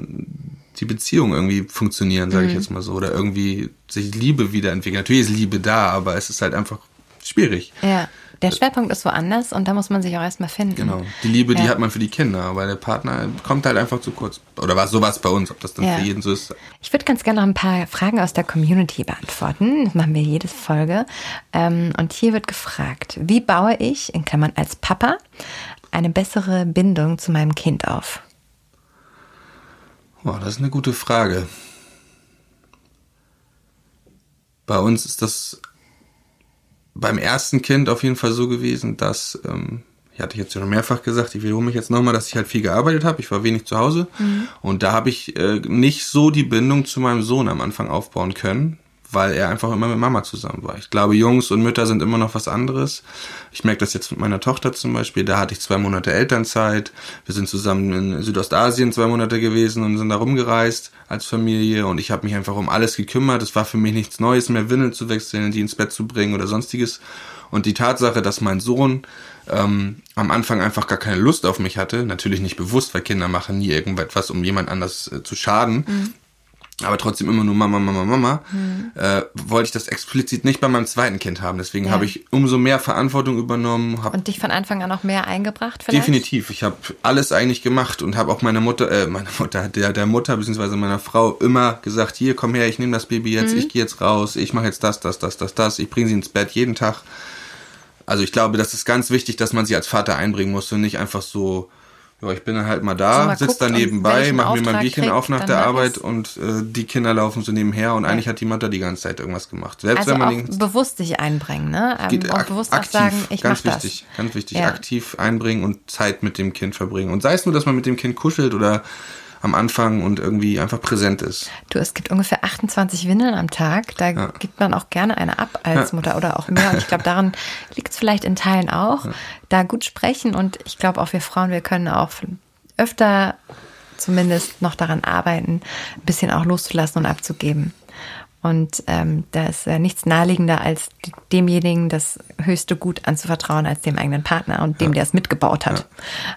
die Beziehung irgendwie funktionieren, sage ich mhm. jetzt mal so, oder irgendwie sich Liebe wiederentwickeln. Natürlich ist Liebe da, aber es ist halt einfach schwierig. Ja. Der Schwerpunkt ist woanders und da muss man sich auch erstmal finden. Genau. Die Liebe, ja. die hat man für die Kinder, aber der Partner kommt halt einfach zu kurz. Oder war sowas bei uns, ob das dann ja. für jeden so ist. Ich würde ganz gerne noch ein paar Fragen aus der Community beantworten. Das machen wir jede Folge. Ähm, und hier wird gefragt, wie baue ich, in Klammern als Papa, eine bessere Bindung zu meinem Kind auf? Boah, das ist eine gute Frage. Bei uns ist das beim ersten Kind auf jeden Fall so gewesen, dass, ähm, ich hatte jetzt schon mehrfach gesagt, ich wiederhole mich jetzt nochmal, dass ich halt viel gearbeitet habe. Ich war wenig zu Hause mhm. und da habe ich äh, nicht so die Bindung zu meinem Sohn am Anfang aufbauen können, weil er einfach immer mit Mama zusammen war. Ich glaube, Jungs und Mütter sind immer noch was anderes. Ich merke das jetzt mit meiner Tochter zum Beispiel. Da hatte ich zwei Monate Elternzeit. Wir sind zusammen in Südostasien zwei Monate gewesen und sind da rumgereist als Familie. Und ich habe mich einfach um alles gekümmert. Es war für mich nichts Neues mehr, Windeln zu wechseln, die ins Bett zu bringen oder sonstiges. Und die Tatsache, dass mein Sohn ähm, am Anfang einfach gar keine Lust auf mich hatte, natürlich nicht bewusst, weil Kinder machen nie irgendetwas, um jemand anders äh, zu schaden. Mhm aber trotzdem immer nur Mama, Mama, Mama, mhm. äh, wollte ich das explizit nicht bei meinem zweiten Kind haben. Deswegen ja. habe ich umso mehr Verantwortung übernommen. Und dich von Anfang an noch mehr eingebracht vielleicht? Definitiv. Ich habe alles eigentlich gemacht und habe auch meiner Mutter, äh, meiner Mutter, der, der Mutter beziehungsweise meiner Frau immer gesagt, hier, komm her, ich nehme das Baby jetzt, mhm. ich gehe jetzt raus, ich mache jetzt das, das, das, das, das, ich bringe sie ins Bett jeden Tag. Also ich glaube, das ist ganz wichtig, dass man sie als Vater einbringen muss und nicht einfach so ja, ich bin dann halt mal da, so, sitze da nebenbei, mache mir mein Bierchen auf nach der Arbeit und äh, die Kinder laufen so nebenher und ja. eigentlich hat die Mutter die ganze Zeit irgendwas gemacht. Selbst also wenn man auch bewusst sich einbringen, ne? Ähm, geht auch bewusst aktiv, auch sagen, ich ganz wichtig, das. ganz wichtig, ja. aktiv einbringen und Zeit mit dem Kind verbringen. Und sei es nur, dass man mit dem Kind kuschelt oder am Anfang und irgendwie einfach präsent ist. Du, es gibt ungefähr 28 Windeln am Tag. Da ja. gibt man auch gerne eine ab als Mutter oder auch mehr. Und ich glaube, daran liegt es vielleicht in Teilen auch. Ja. Da gut sprechen und ich glaube auch wir Frauen, wir können auch öfter zumindest noch daran arbeiten, ein bisschen auch loszulassen und abzugeben. Und ähm, da ist äh, nichts naheliegender, als demjenigen das höchste Gut anzuvertrauen, als dem eigenen Partner und dem, ja. der es mitgebaut hat. Ja.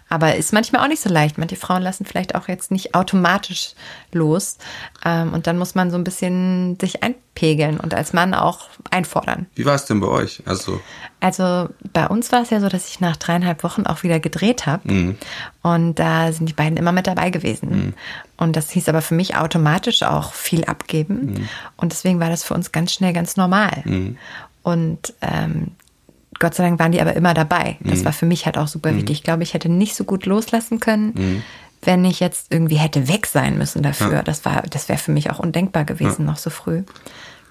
Aber ist manchmal auch nicht so leicht. Manche Frauen lassen vielleicht auch jetzt nicht automatisch los. Ähm, und dann muss man so ein bisschen sich einpegeln und als Mann auch einfordern. Wie war es denn bei euch? Also, also bei uns war es ja so, dass ich nach dreieinhalb Wochen auch wieder gedreht habe. Mhm. Und da sind die beiden immer mit dabei gewesen. Mhm. Und das hieß aber für mich automatisch auch viel abgeben. Mhm. Und deswegen war das für uns ganz schnell ganz normal. Mhm. Und ähm, Gott sei Dank waren die aber immer dabei. Das mhm. war für mich halt auch super wichtig. Ich glaube, ich hätte nicht so gut loslassen können, mhm. Wenn ich jetzt irgendwie hätte weg sein müssen dafür. Ja. Das war, das wäre für mich auch undenkbar gewesen, ja. noch so früh.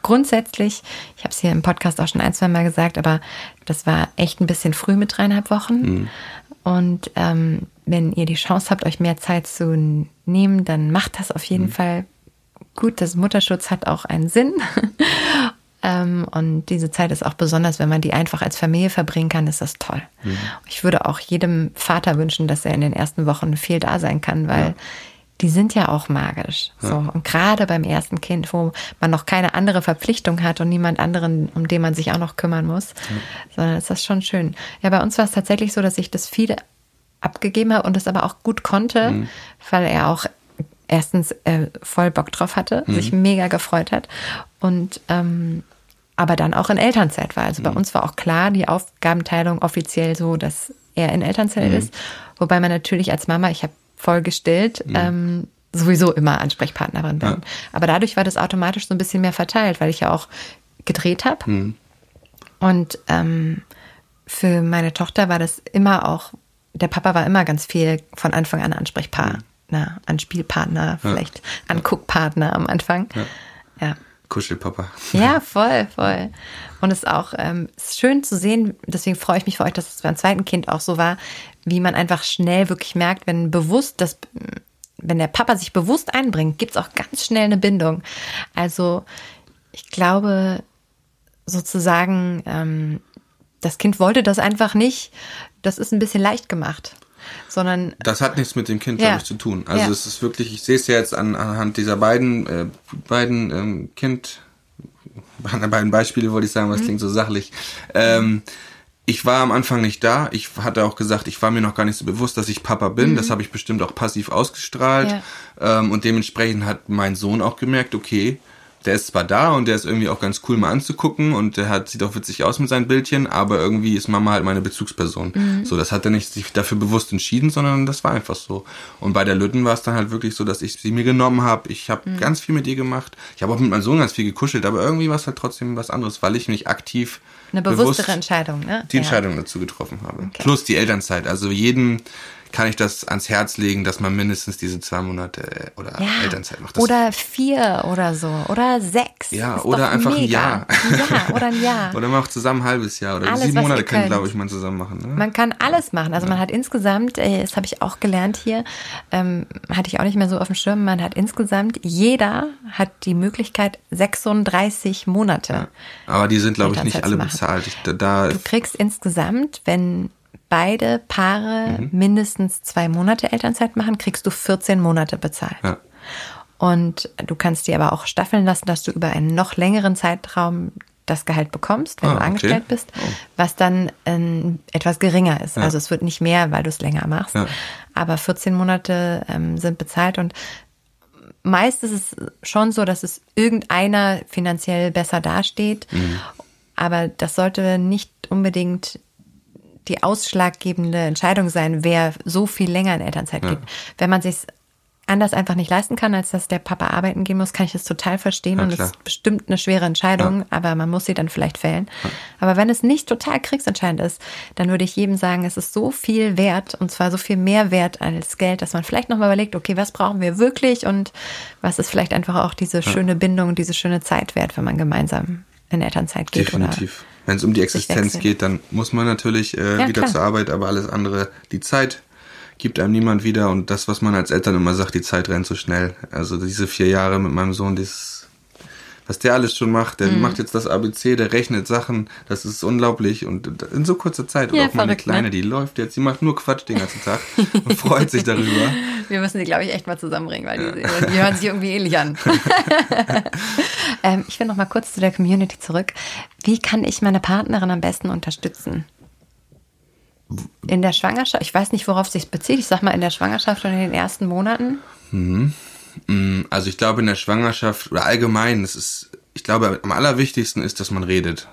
Grundsätzlich, ich habe es hier im Podcast auch schon ein, zwei Mal gesagt, aber das war echt ein bisschen früh mit dreieinhalb Wochen. Mhm. Und ähm, wenn ihr die Chance habt, euch mehr Zeit zu nehmen, dann macht das auf jeden mhm. Fall gut. Das Mutterschutz hat auch einen Sinn. Ähm, und diese Zeit ist auch besonders, wenn man die einfach als Familie verbringen kann, ist das toll. Mhm. Ich würde auch jedem Vater wünschen, dass er in den ersten Wochen viel da sein kann, weil ja. die sind ja auch magisch. Ja. So. Und gerade beim ersten Kind, wo man noch keine andere Verpflichtung hat und niemand anderen, um den man sich auch noch kümmern muss, ja. sondern ist das schon schön. Ja, bei uns war es tatsächlich so, dass ich das viele abgegeben habe und es aber auch gut konnte, mhm. weil er auch erstens äh, voll Bock drauf hatte, mhm. sich mega gefreut hat und ähm, aber dann auch in Elternzeit war. Also bei mhm. uns war auch klar die Aufgabenteilung offiziell so, dass er in Elternzeit mhm. ist, wobei man natürlich als Mama, ich habe voll gestillt, mhm. ähm, sowieso immer Ansprechpartnerin bin. Ja. Aber dadurch war das automatisch so ein bisschen mehr verteilt, weil ich ja auch gedreht habe. Mhm. Und ähm, für meine Tochter war das immer auch der Papa war immer ganz viel von Anfang an Ansprechpartner, mhm. Anspielpartner, vielleicht ja. Anguckpartner am Anfang. Ja. ja. Kuschelpapa. Ja, voll, voll. Und es ist auch ähm, ist schön zu sehen, deswegen freue ich mich für euch, dass es beim zweiten Kind auch so war, wie man einfach schnell wirklich merkt, wenn bewusst das, wenn der Papa sich bewusst einbringt, gibt es auch ganz schnell eine Bindung. Also ich glaube sozusagen, ähm, das Kind wollte das einfach nicht das ist ein bisschen leicht gemacht. Sondern. Das hat nichts mit dem Kind, ja. glaube ich, zu tun. Also ja. es ist wirklich, ich sehe es ja jetzt an, anhand dieser beiden, äh, beiden ähm, Kind, beiden Beispiele wollte ich sagen, was mhm. klingt so sachlich. Ähm, ich war am Anfang nicht da. Ich hatte auch gesagt, ich war mir noch gar nicht so bewusst, dass ich Papa bin. Mhm. Das habe ich bestimmt auch passiv ausgestrahlt. Ja. Ähm, und dementsprechend hat mein Sohn auch gemerkt, okay, der ist zwar da und der ist irgendwie auch ganz cool mal anzugucken und der hat, sieht auch witzig aus mit seinen Bildchen, aber irgendwie ist Mama halt meine Bezugsperson. Mhm. So, das hat er nicht sich dafür bewusst entschieden, sondern das war einfach so. Und bei der Lütten war es dann halt wirklich so, dass ich sie mir genommen habe. Ich habe mhm. ganz viel mit ihr gemacht. Ich habe auch mit meinem Sohn ganz viel gekuschelt, aber irgendwie war es halt trotzdem was anderes, weil ich mich aktiv eine bewusstere Entscheidung, ne? Die Entscheidung ja. dazu getroffen habe. Okay. Plus die Elternzeit. Also jeden kann ich das ans Herz legen, dass man mindestens diese zwei Monate äh, oder ja, Elternzeit macht. Das oder vier oder so. Oder sechs. Ja, oder einfach mega. ein Jahr. Ja, oder ein Jahr. oder man macht zusammen ein halbes Jahr. Oder alles, sieben Monate können, glaube ich, man zusammen machen. Ne? Man kann alles machen. Also ja. man hat insgesamt, äh, das habe ich auch gelernt hier, ähm, hatte ich auch nicht mehr so auf dem Schirm, man hat insgesamt, jeder hat die Möglichkeit 36 Monate. Ja. Aber die sind, glaube ich, nicht alle bezahlt. Ich, da, du kriegst insgesamt, wenn beide Paare mhm. mindestens zwei Monate Elternzeit machen, kriegst du 14 Monate bezahlt. Ja. Und du kannst dir aber auch staffeln lassen, dass du über einen noch längeren Zeitraum das Gehalt bekommst, wenn ah, du angestellt okay. bist, oh. was dann ähm, etwas geringer ist. Ja. Also es wird nicht mehr, weil du es länger machst. Ja. Aber 14 Monate ähm, sind bezahlt und meist ist es schon so, dass es irgendeiner finanziell besser dasteht. Mhm. Aber das sollte nicht unbedingt die ausschlaggebende Entscheidung sein, wer so viel länger in Elternzeit ja. geht. Wenn man sich anders einfach nicht leisten kann, als dass der Papa arbeiten gehen muss, kann ich das total verstehen ja, und es ist bestimmt eine schwere Entscheidung, ja. aber man muss sie dann vielleicht fällen. Ja. Aber wenn es nicht total kriegsentscheidend ist, dann würde ich jedem sagen, es ist so viel wert und zwar so viel mehr wert als Geld, dass man vielleicht nochmal überlegt, okay, was brauchen wir wirklich und was ist vielleicht einfach auch diese schöne Bindung, diese schöne Zeit wert, wenn man gemeinsam in Elternzeit geht Definitiv. Wenn es um die Existenz geht, dann muss man natürlich äh, ja, wieder klar. zur Arbeit, aber alles andere, die Zeit gibt einem niemand wieder und das, was man als Eltern immer sagt, die Zeit rennt so schnell. Also diese vier Jahre mit meinem Sohn, das was der alles schon macht. Der mhm. macht jetzt das ABC, der rechnet Sachen, das ist unglaublich. Und in so kurzer Zeit. Ja, und auch meine Kleine, ne? die läuft jetzt, die macht nur Quatsch den ganzen Tag und freut sich darüber. Wir müssen die, glaube ich, echt mal zusammenbringen, weil die, die hören sich irgendwie ähnlich an. ähm, ich will noch mal kurz zu der Community zurück. Wie kann ich meine Partnerin am besten unterstützen? In der Schwangerschaft, ich weiß nicht, worauf es sich bezieht. Ich sag mal in der Schwangerschaft und in den ersten Monaten. Mhm. Mm, also ich glaube in der Schwangerschaft oder allgemein, es ist, ich glaube am allerwichtigsten ist, dass man redet.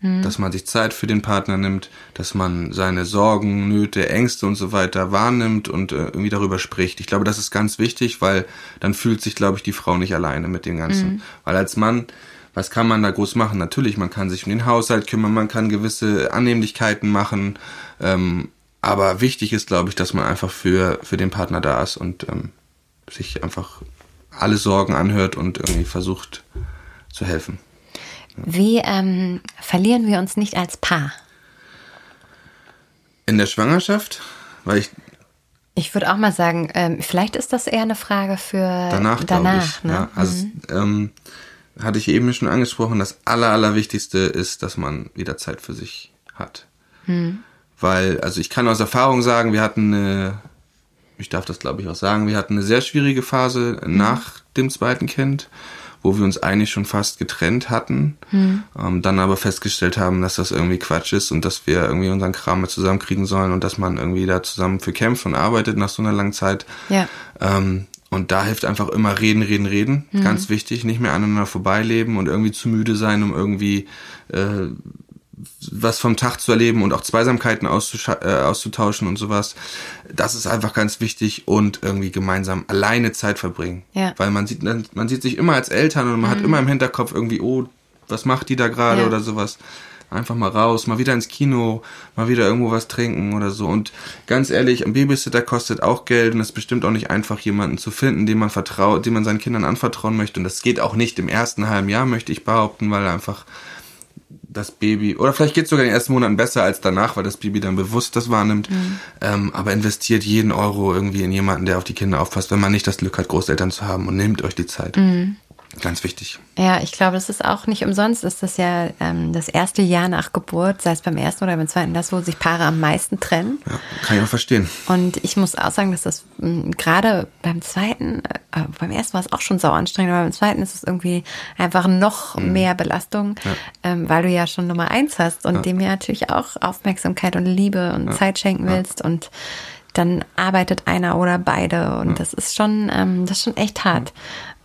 Mhm. Dass man sich Zeit für den Partner nimmt, dass man seine Sorgen, Nöte, Ängste und so weiter wahrnimmt und äh, irgendwie darüber spricht. Ich glaube, das ist ganz wichtig, weil dann fühlt sich, glaube ich, die Frau nicht alleine mit dem Ganzen. Mhm. Weil als Mann, was kann man da groß machen? Natürlich, man kann sich um den Haushalt kümmern, man kann gewisse Annehmlichkeiten machen. Ähm, aber wichtig ist, glaube ich, dass man einfach für, für den Partner da ist und ähm, sich einfach alle Sorgen anhört und irgendwie versucht zu helfen. Wie ähm, verlieren wir uns nicht als Paar? In der Schwangerschaft, weil ich. Ich würde auch mal sagen, ähm, vielleicht ist das eher eine Frage für danach. danach ich, ne? ja. Also mhm. ähm, hatte ich eben schon angesprochen, das Aller, Allerwichtigste ist, dass man wieder Zeit für sich hat. Mhm. Weil, also ich kann aus Erfahrung sagen, wir hatten eine ich darf das glaube ich auch sagen, wir hatten eine sehr schwierige Phase mhm. nach dem zweiten Kind, wo wir uns eigentlich schon fast getrennt hatten, mhm. ähm, dann aber festgestellt haben, dass das irgendwie Quatsch ist und dass wir irgendwie unseren Kram mit zusammenkriegen sollen und dass man irgendwie da zusammen für kämpft und arbeitet nach so einer langen Zeit. Ja. Ähm, und da hilft einfach immer reden, reden, reden. Mhm. Ganz wichtig, nicht mehr aneinander vorbeileben und irgendwie zu müde sein, um irgendwie äh, was vom Tag zu erleben und auch Zweisamkeiten äh, auszutauschen und sowas. Das ist einfach ganz wichtig und irgendwie gemeinsam alleine Zeit verbringen. Ja. Weil man sieht, man sieht sich immer als Eltern und man mhm. hat immer im Hinterkopf irgendwie, oh, was macht die da gerade ja. oder sowas. Einfach mal raus, mal wieder ins Kino, mal wieder irgendwo was trinken oder so. Und ganz ehrlich, ein Babysitter kostet auch Geld und es ist bestimmt auch nicht einfach, jemanden zu finden, dem man vertraut, dem man seinen Kindern anvertrauen möchte. Und das geht auch nicht im ersten halben Jahr, möchte ich behaupten, weil einfach das Baby, oder vielleicht geht es sogar in den ersten Monaten besser als danach, weil das Baby dann bewusst das wahrnimmt, mhm. ähm, aber investiert jeden Euro irgendwie in jemanden, der auf die Kinder aufpasst, wenn man nicht das Glück hat, Großeltern zu haben und nehmt euch die Zeit. Mhm. Ganz wichtig. Ja, ich glaube, das ist auch nicht umsonst. Ist das ja ähm, das erste Jahr nach Geburt, sei es beim ersten oder beim zweiten, das, wo sich Paare am meisten trennen. Ja, kann ich auch verstehen. Und ich muss auch sagen, dass das gerade beim zweiten, äh, beim ersten war es auch schon sau anstrengend, aber beim zweiten ist es irgendwie einfach noch mhm. mehr Belastung, ja. ähm, weil du ja schon Nummer eins hast und ja. dem ja natürlich auch Aufmerksamkeit und Liebe und Zeit schenken willst und dann arbeitet einer oder beide und das ist schon, ähm, das ist schon echt hart.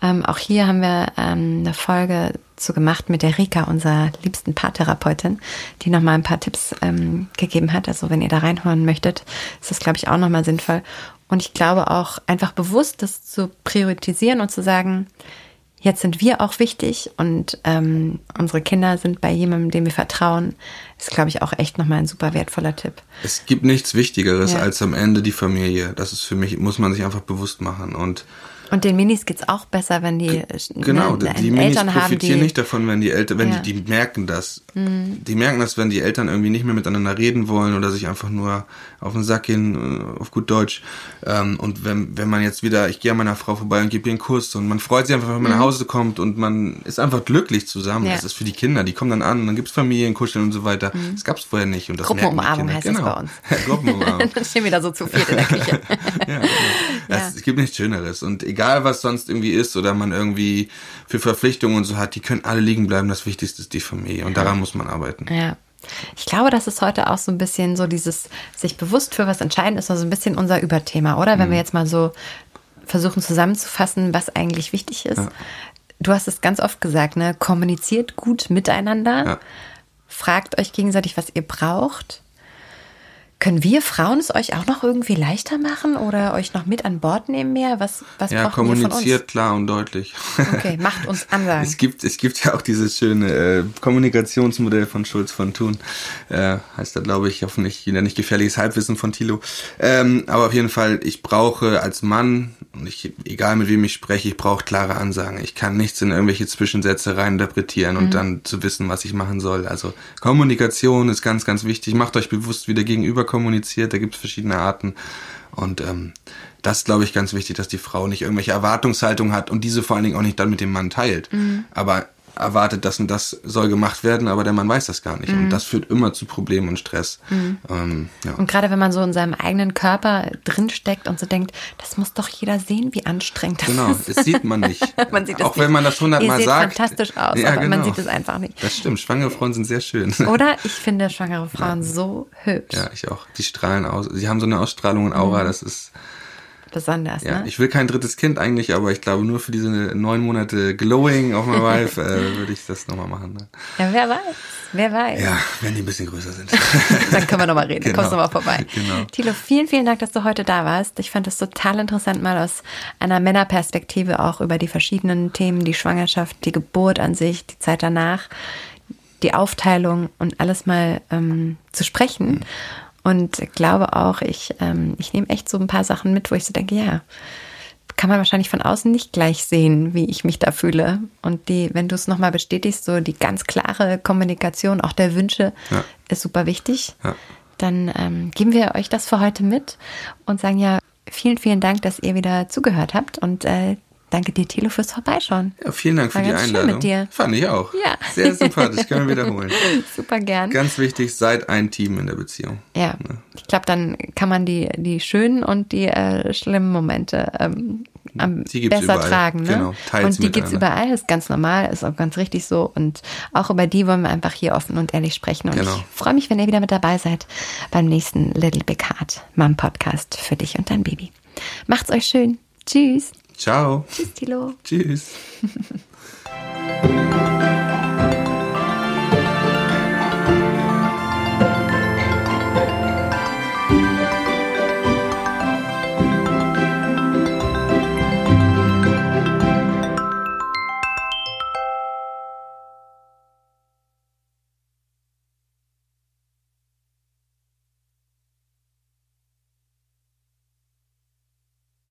Ähm, auch hier haben wir ähm, eine Folge zu gemacht mit der Rika, unserer liebsten Paartherapeutin, die nochmal ein paar Tipps ähm, gegeben hat. Also wenn ihr da reinhören möchtet, ist das, glaube ich, auch nochmal sinnvoll. Und ich glaube auch einfach bewusst, das zu priorisieren und zu sagen, jetzt sind wir auch wichtig und ähm, unsere Kinder sind bei jemandem, dem wir vertrauen, ist, glaube ich, auch echt nochmal ein super wertvoller Tipp. Es gibt nichts Wichtigeres ja. als am Ende die Familie. Das ist für mich, muss man sich einfach bewusst machen. Und und den Minis geht's auch besser, wenn die ne, genau ne, die Minis Eltern profitieren haben, nicht davon, wenn die Eltern, wenn ja. die, die merken das. Mhm. Die merken das, wenn die Eltern irgendwie nicht mehr miteinander reden wollen oder sich einfach nur auf den Sack gehen, äh, auf gut Deutsch. Ähm, und wenn wenn man jetzt wieder, ich gehe an meiner Frau vorbei und gebe ihr einen Kuss und man freut sich einfach, wenn man mhm. nach Hause kommt und man ist einfach glücklich zusammen. Ja. Das ist für die Kinder, die kommen dann an und dann gibt's Familienkuscheln und so weiter. Mhm. Das gab's vorher nicht und das Gruppenumarmung heißt genau. das bei uns. Gruppenumarmung. dann stehen wir da so zu viel in der Küche. ja, genau. das, Es gibt nichts Schöneres und egal egal was sonst irgendwie ist oder man irgendwie für Verpflichtungen und so hat, die können alle liegen bleiben. Das Wichtigste ist die Familie und daran muss man arbeiten. Ja. Ich glaube, das ist heute auch so ein bisschen so dieses sich bewusst für was entscheiden ist, so also ein bisschen unser Überthema, oder? Wenn mhm. wir jetzt mal so versuchen zusammenzufassen, was eigentlich wichtig ist. Ja. Du hast es ganz oft gesagt, ne? Kommuniziert gut miteinander. Ja. Fragt euch gegenseitig, was ihr braucht. Können wir Frauen es euch auch noch irgendwie leichter machen oder euch noch mit an Bord nehmen mehr? Was, was ja, braucht kommuniziert klar und deutlich. Okay, macht uns Ansagen. es gibt, es gibt ja auch dieses schöne äh, Kommunikationsmodell von Schulz von Thun. Äh, heißt da, glaube ich, hoffentlich wieder nicht gefährliches Halbwissen von Thilo. Ähm, aber auf jeden Fall, ich brauche als Mann, und ich, egal mit wem ich spreche, ich brauche klare Ansagen. Ich kann nichts in irgendwelche Zwischensätze reininterpretieren und mhm. dann zu wissen, was ich machen soll. Also Kommunikation ist ganz, ganz wichtig. Macht euch bewusst, wie der Gegenüber kommuniziert, da gibt es verschiedene Arten. Und ähm, das glaube ich ganz wichtig, dass die Frau nicht irgendwelche Erwartungshaltung hat und diese vor allen Dingen auch nicht dann mit dem Mann teilt. Mhm. Aber erwartet, das und das soll gemacht werden, aber der Mann weiß das gar nicht. Mhm. Und das führt immer zu Problemen und Stress. Ähm, ja. Und gerade wenn man so in seinem eigenen Körper drinsteckt und so denkt, das muss doch jeder sehen, wie anstrengend das Genau, ist. das sieht man nicht. man sieht es Auch nicht. wenn man das hundertmal sagt. fantastisch aus, Ja, aber man genau. sieht es einfach nicht. Das stimmt, schwangere Frauen sind sehr schön. Oder ich finde schwangere Frauen so hübsch. Ja, ich auch. Die strahlen aus. Sie haben so eine Ausstrahlung und Aura, das ist, Besonders, ja, ne? ich will kein drittes Kind eigentlich, aber ich glaube nur für diese neun Monate Glowing auf meiner Wife äh, würde ich das nochmal machen. Ne? Ja, wer weiß. Wer weiß. Ja, wenn die ein bisschen größer sind. Dann können wir nochmal reden. Genau. kommst du mal vorbei. Genau. Thilo, vielen, vielen Dank, dass du heute da warst. Ich fand es total interessant, mal aus einer Männerperspektive auch über die verschiedenen Themen, die Schwangerschaft, die Geburt an sich, die Zeit danach, die Aufteilung und alles mal ähm, zu sprechen. Und glaube auch, ich, ähm, ich nehme echt so ein paar Sachen mit, wo ich so denke, ja, kann man wahrscheinlich von außen nicht gleich sehen, wie ich mich da fühle. Und die, wenn du es nochmal bestätigst, so die ganz klare Kommunikation auch der Wünsche Ja. ist super wichtig. Ja. Dann ähm, geben wir euch das für heute mit und sagen ja, vielen, vielen Dank, dass ihr wieder zugehört habt und äh, danke dir, Thilo, fürs Vorbeischauen. Ja, vielen Dank für War die ganz schön Einladung. mit dir. Fand ich auch. Ja. Sehr sympathisch, können wir wiederholen. Super gern. Ganz wichtig, seid ein Team in der Beziehung. Ja, ich glaube, dann kann man die, die schönen und die äh, schlimmen Momente ähm, am besser überall. tragen. Ne? Genau, teilt und die gibt's miteinander. überall, ist ganz normal, ist auch ganz richtig so. Und auch über die wollen wir einfach hier offen und ehrlich sprechen. Und Genau. ich freue mich, wenn ihr wieder mit dabei seid beim nächsten Little Big Heart Mom Podcast für dich und dein Baby. Macht's euch schön. Tschüss. Ciao. Tschüss, Tilo. Tschüss.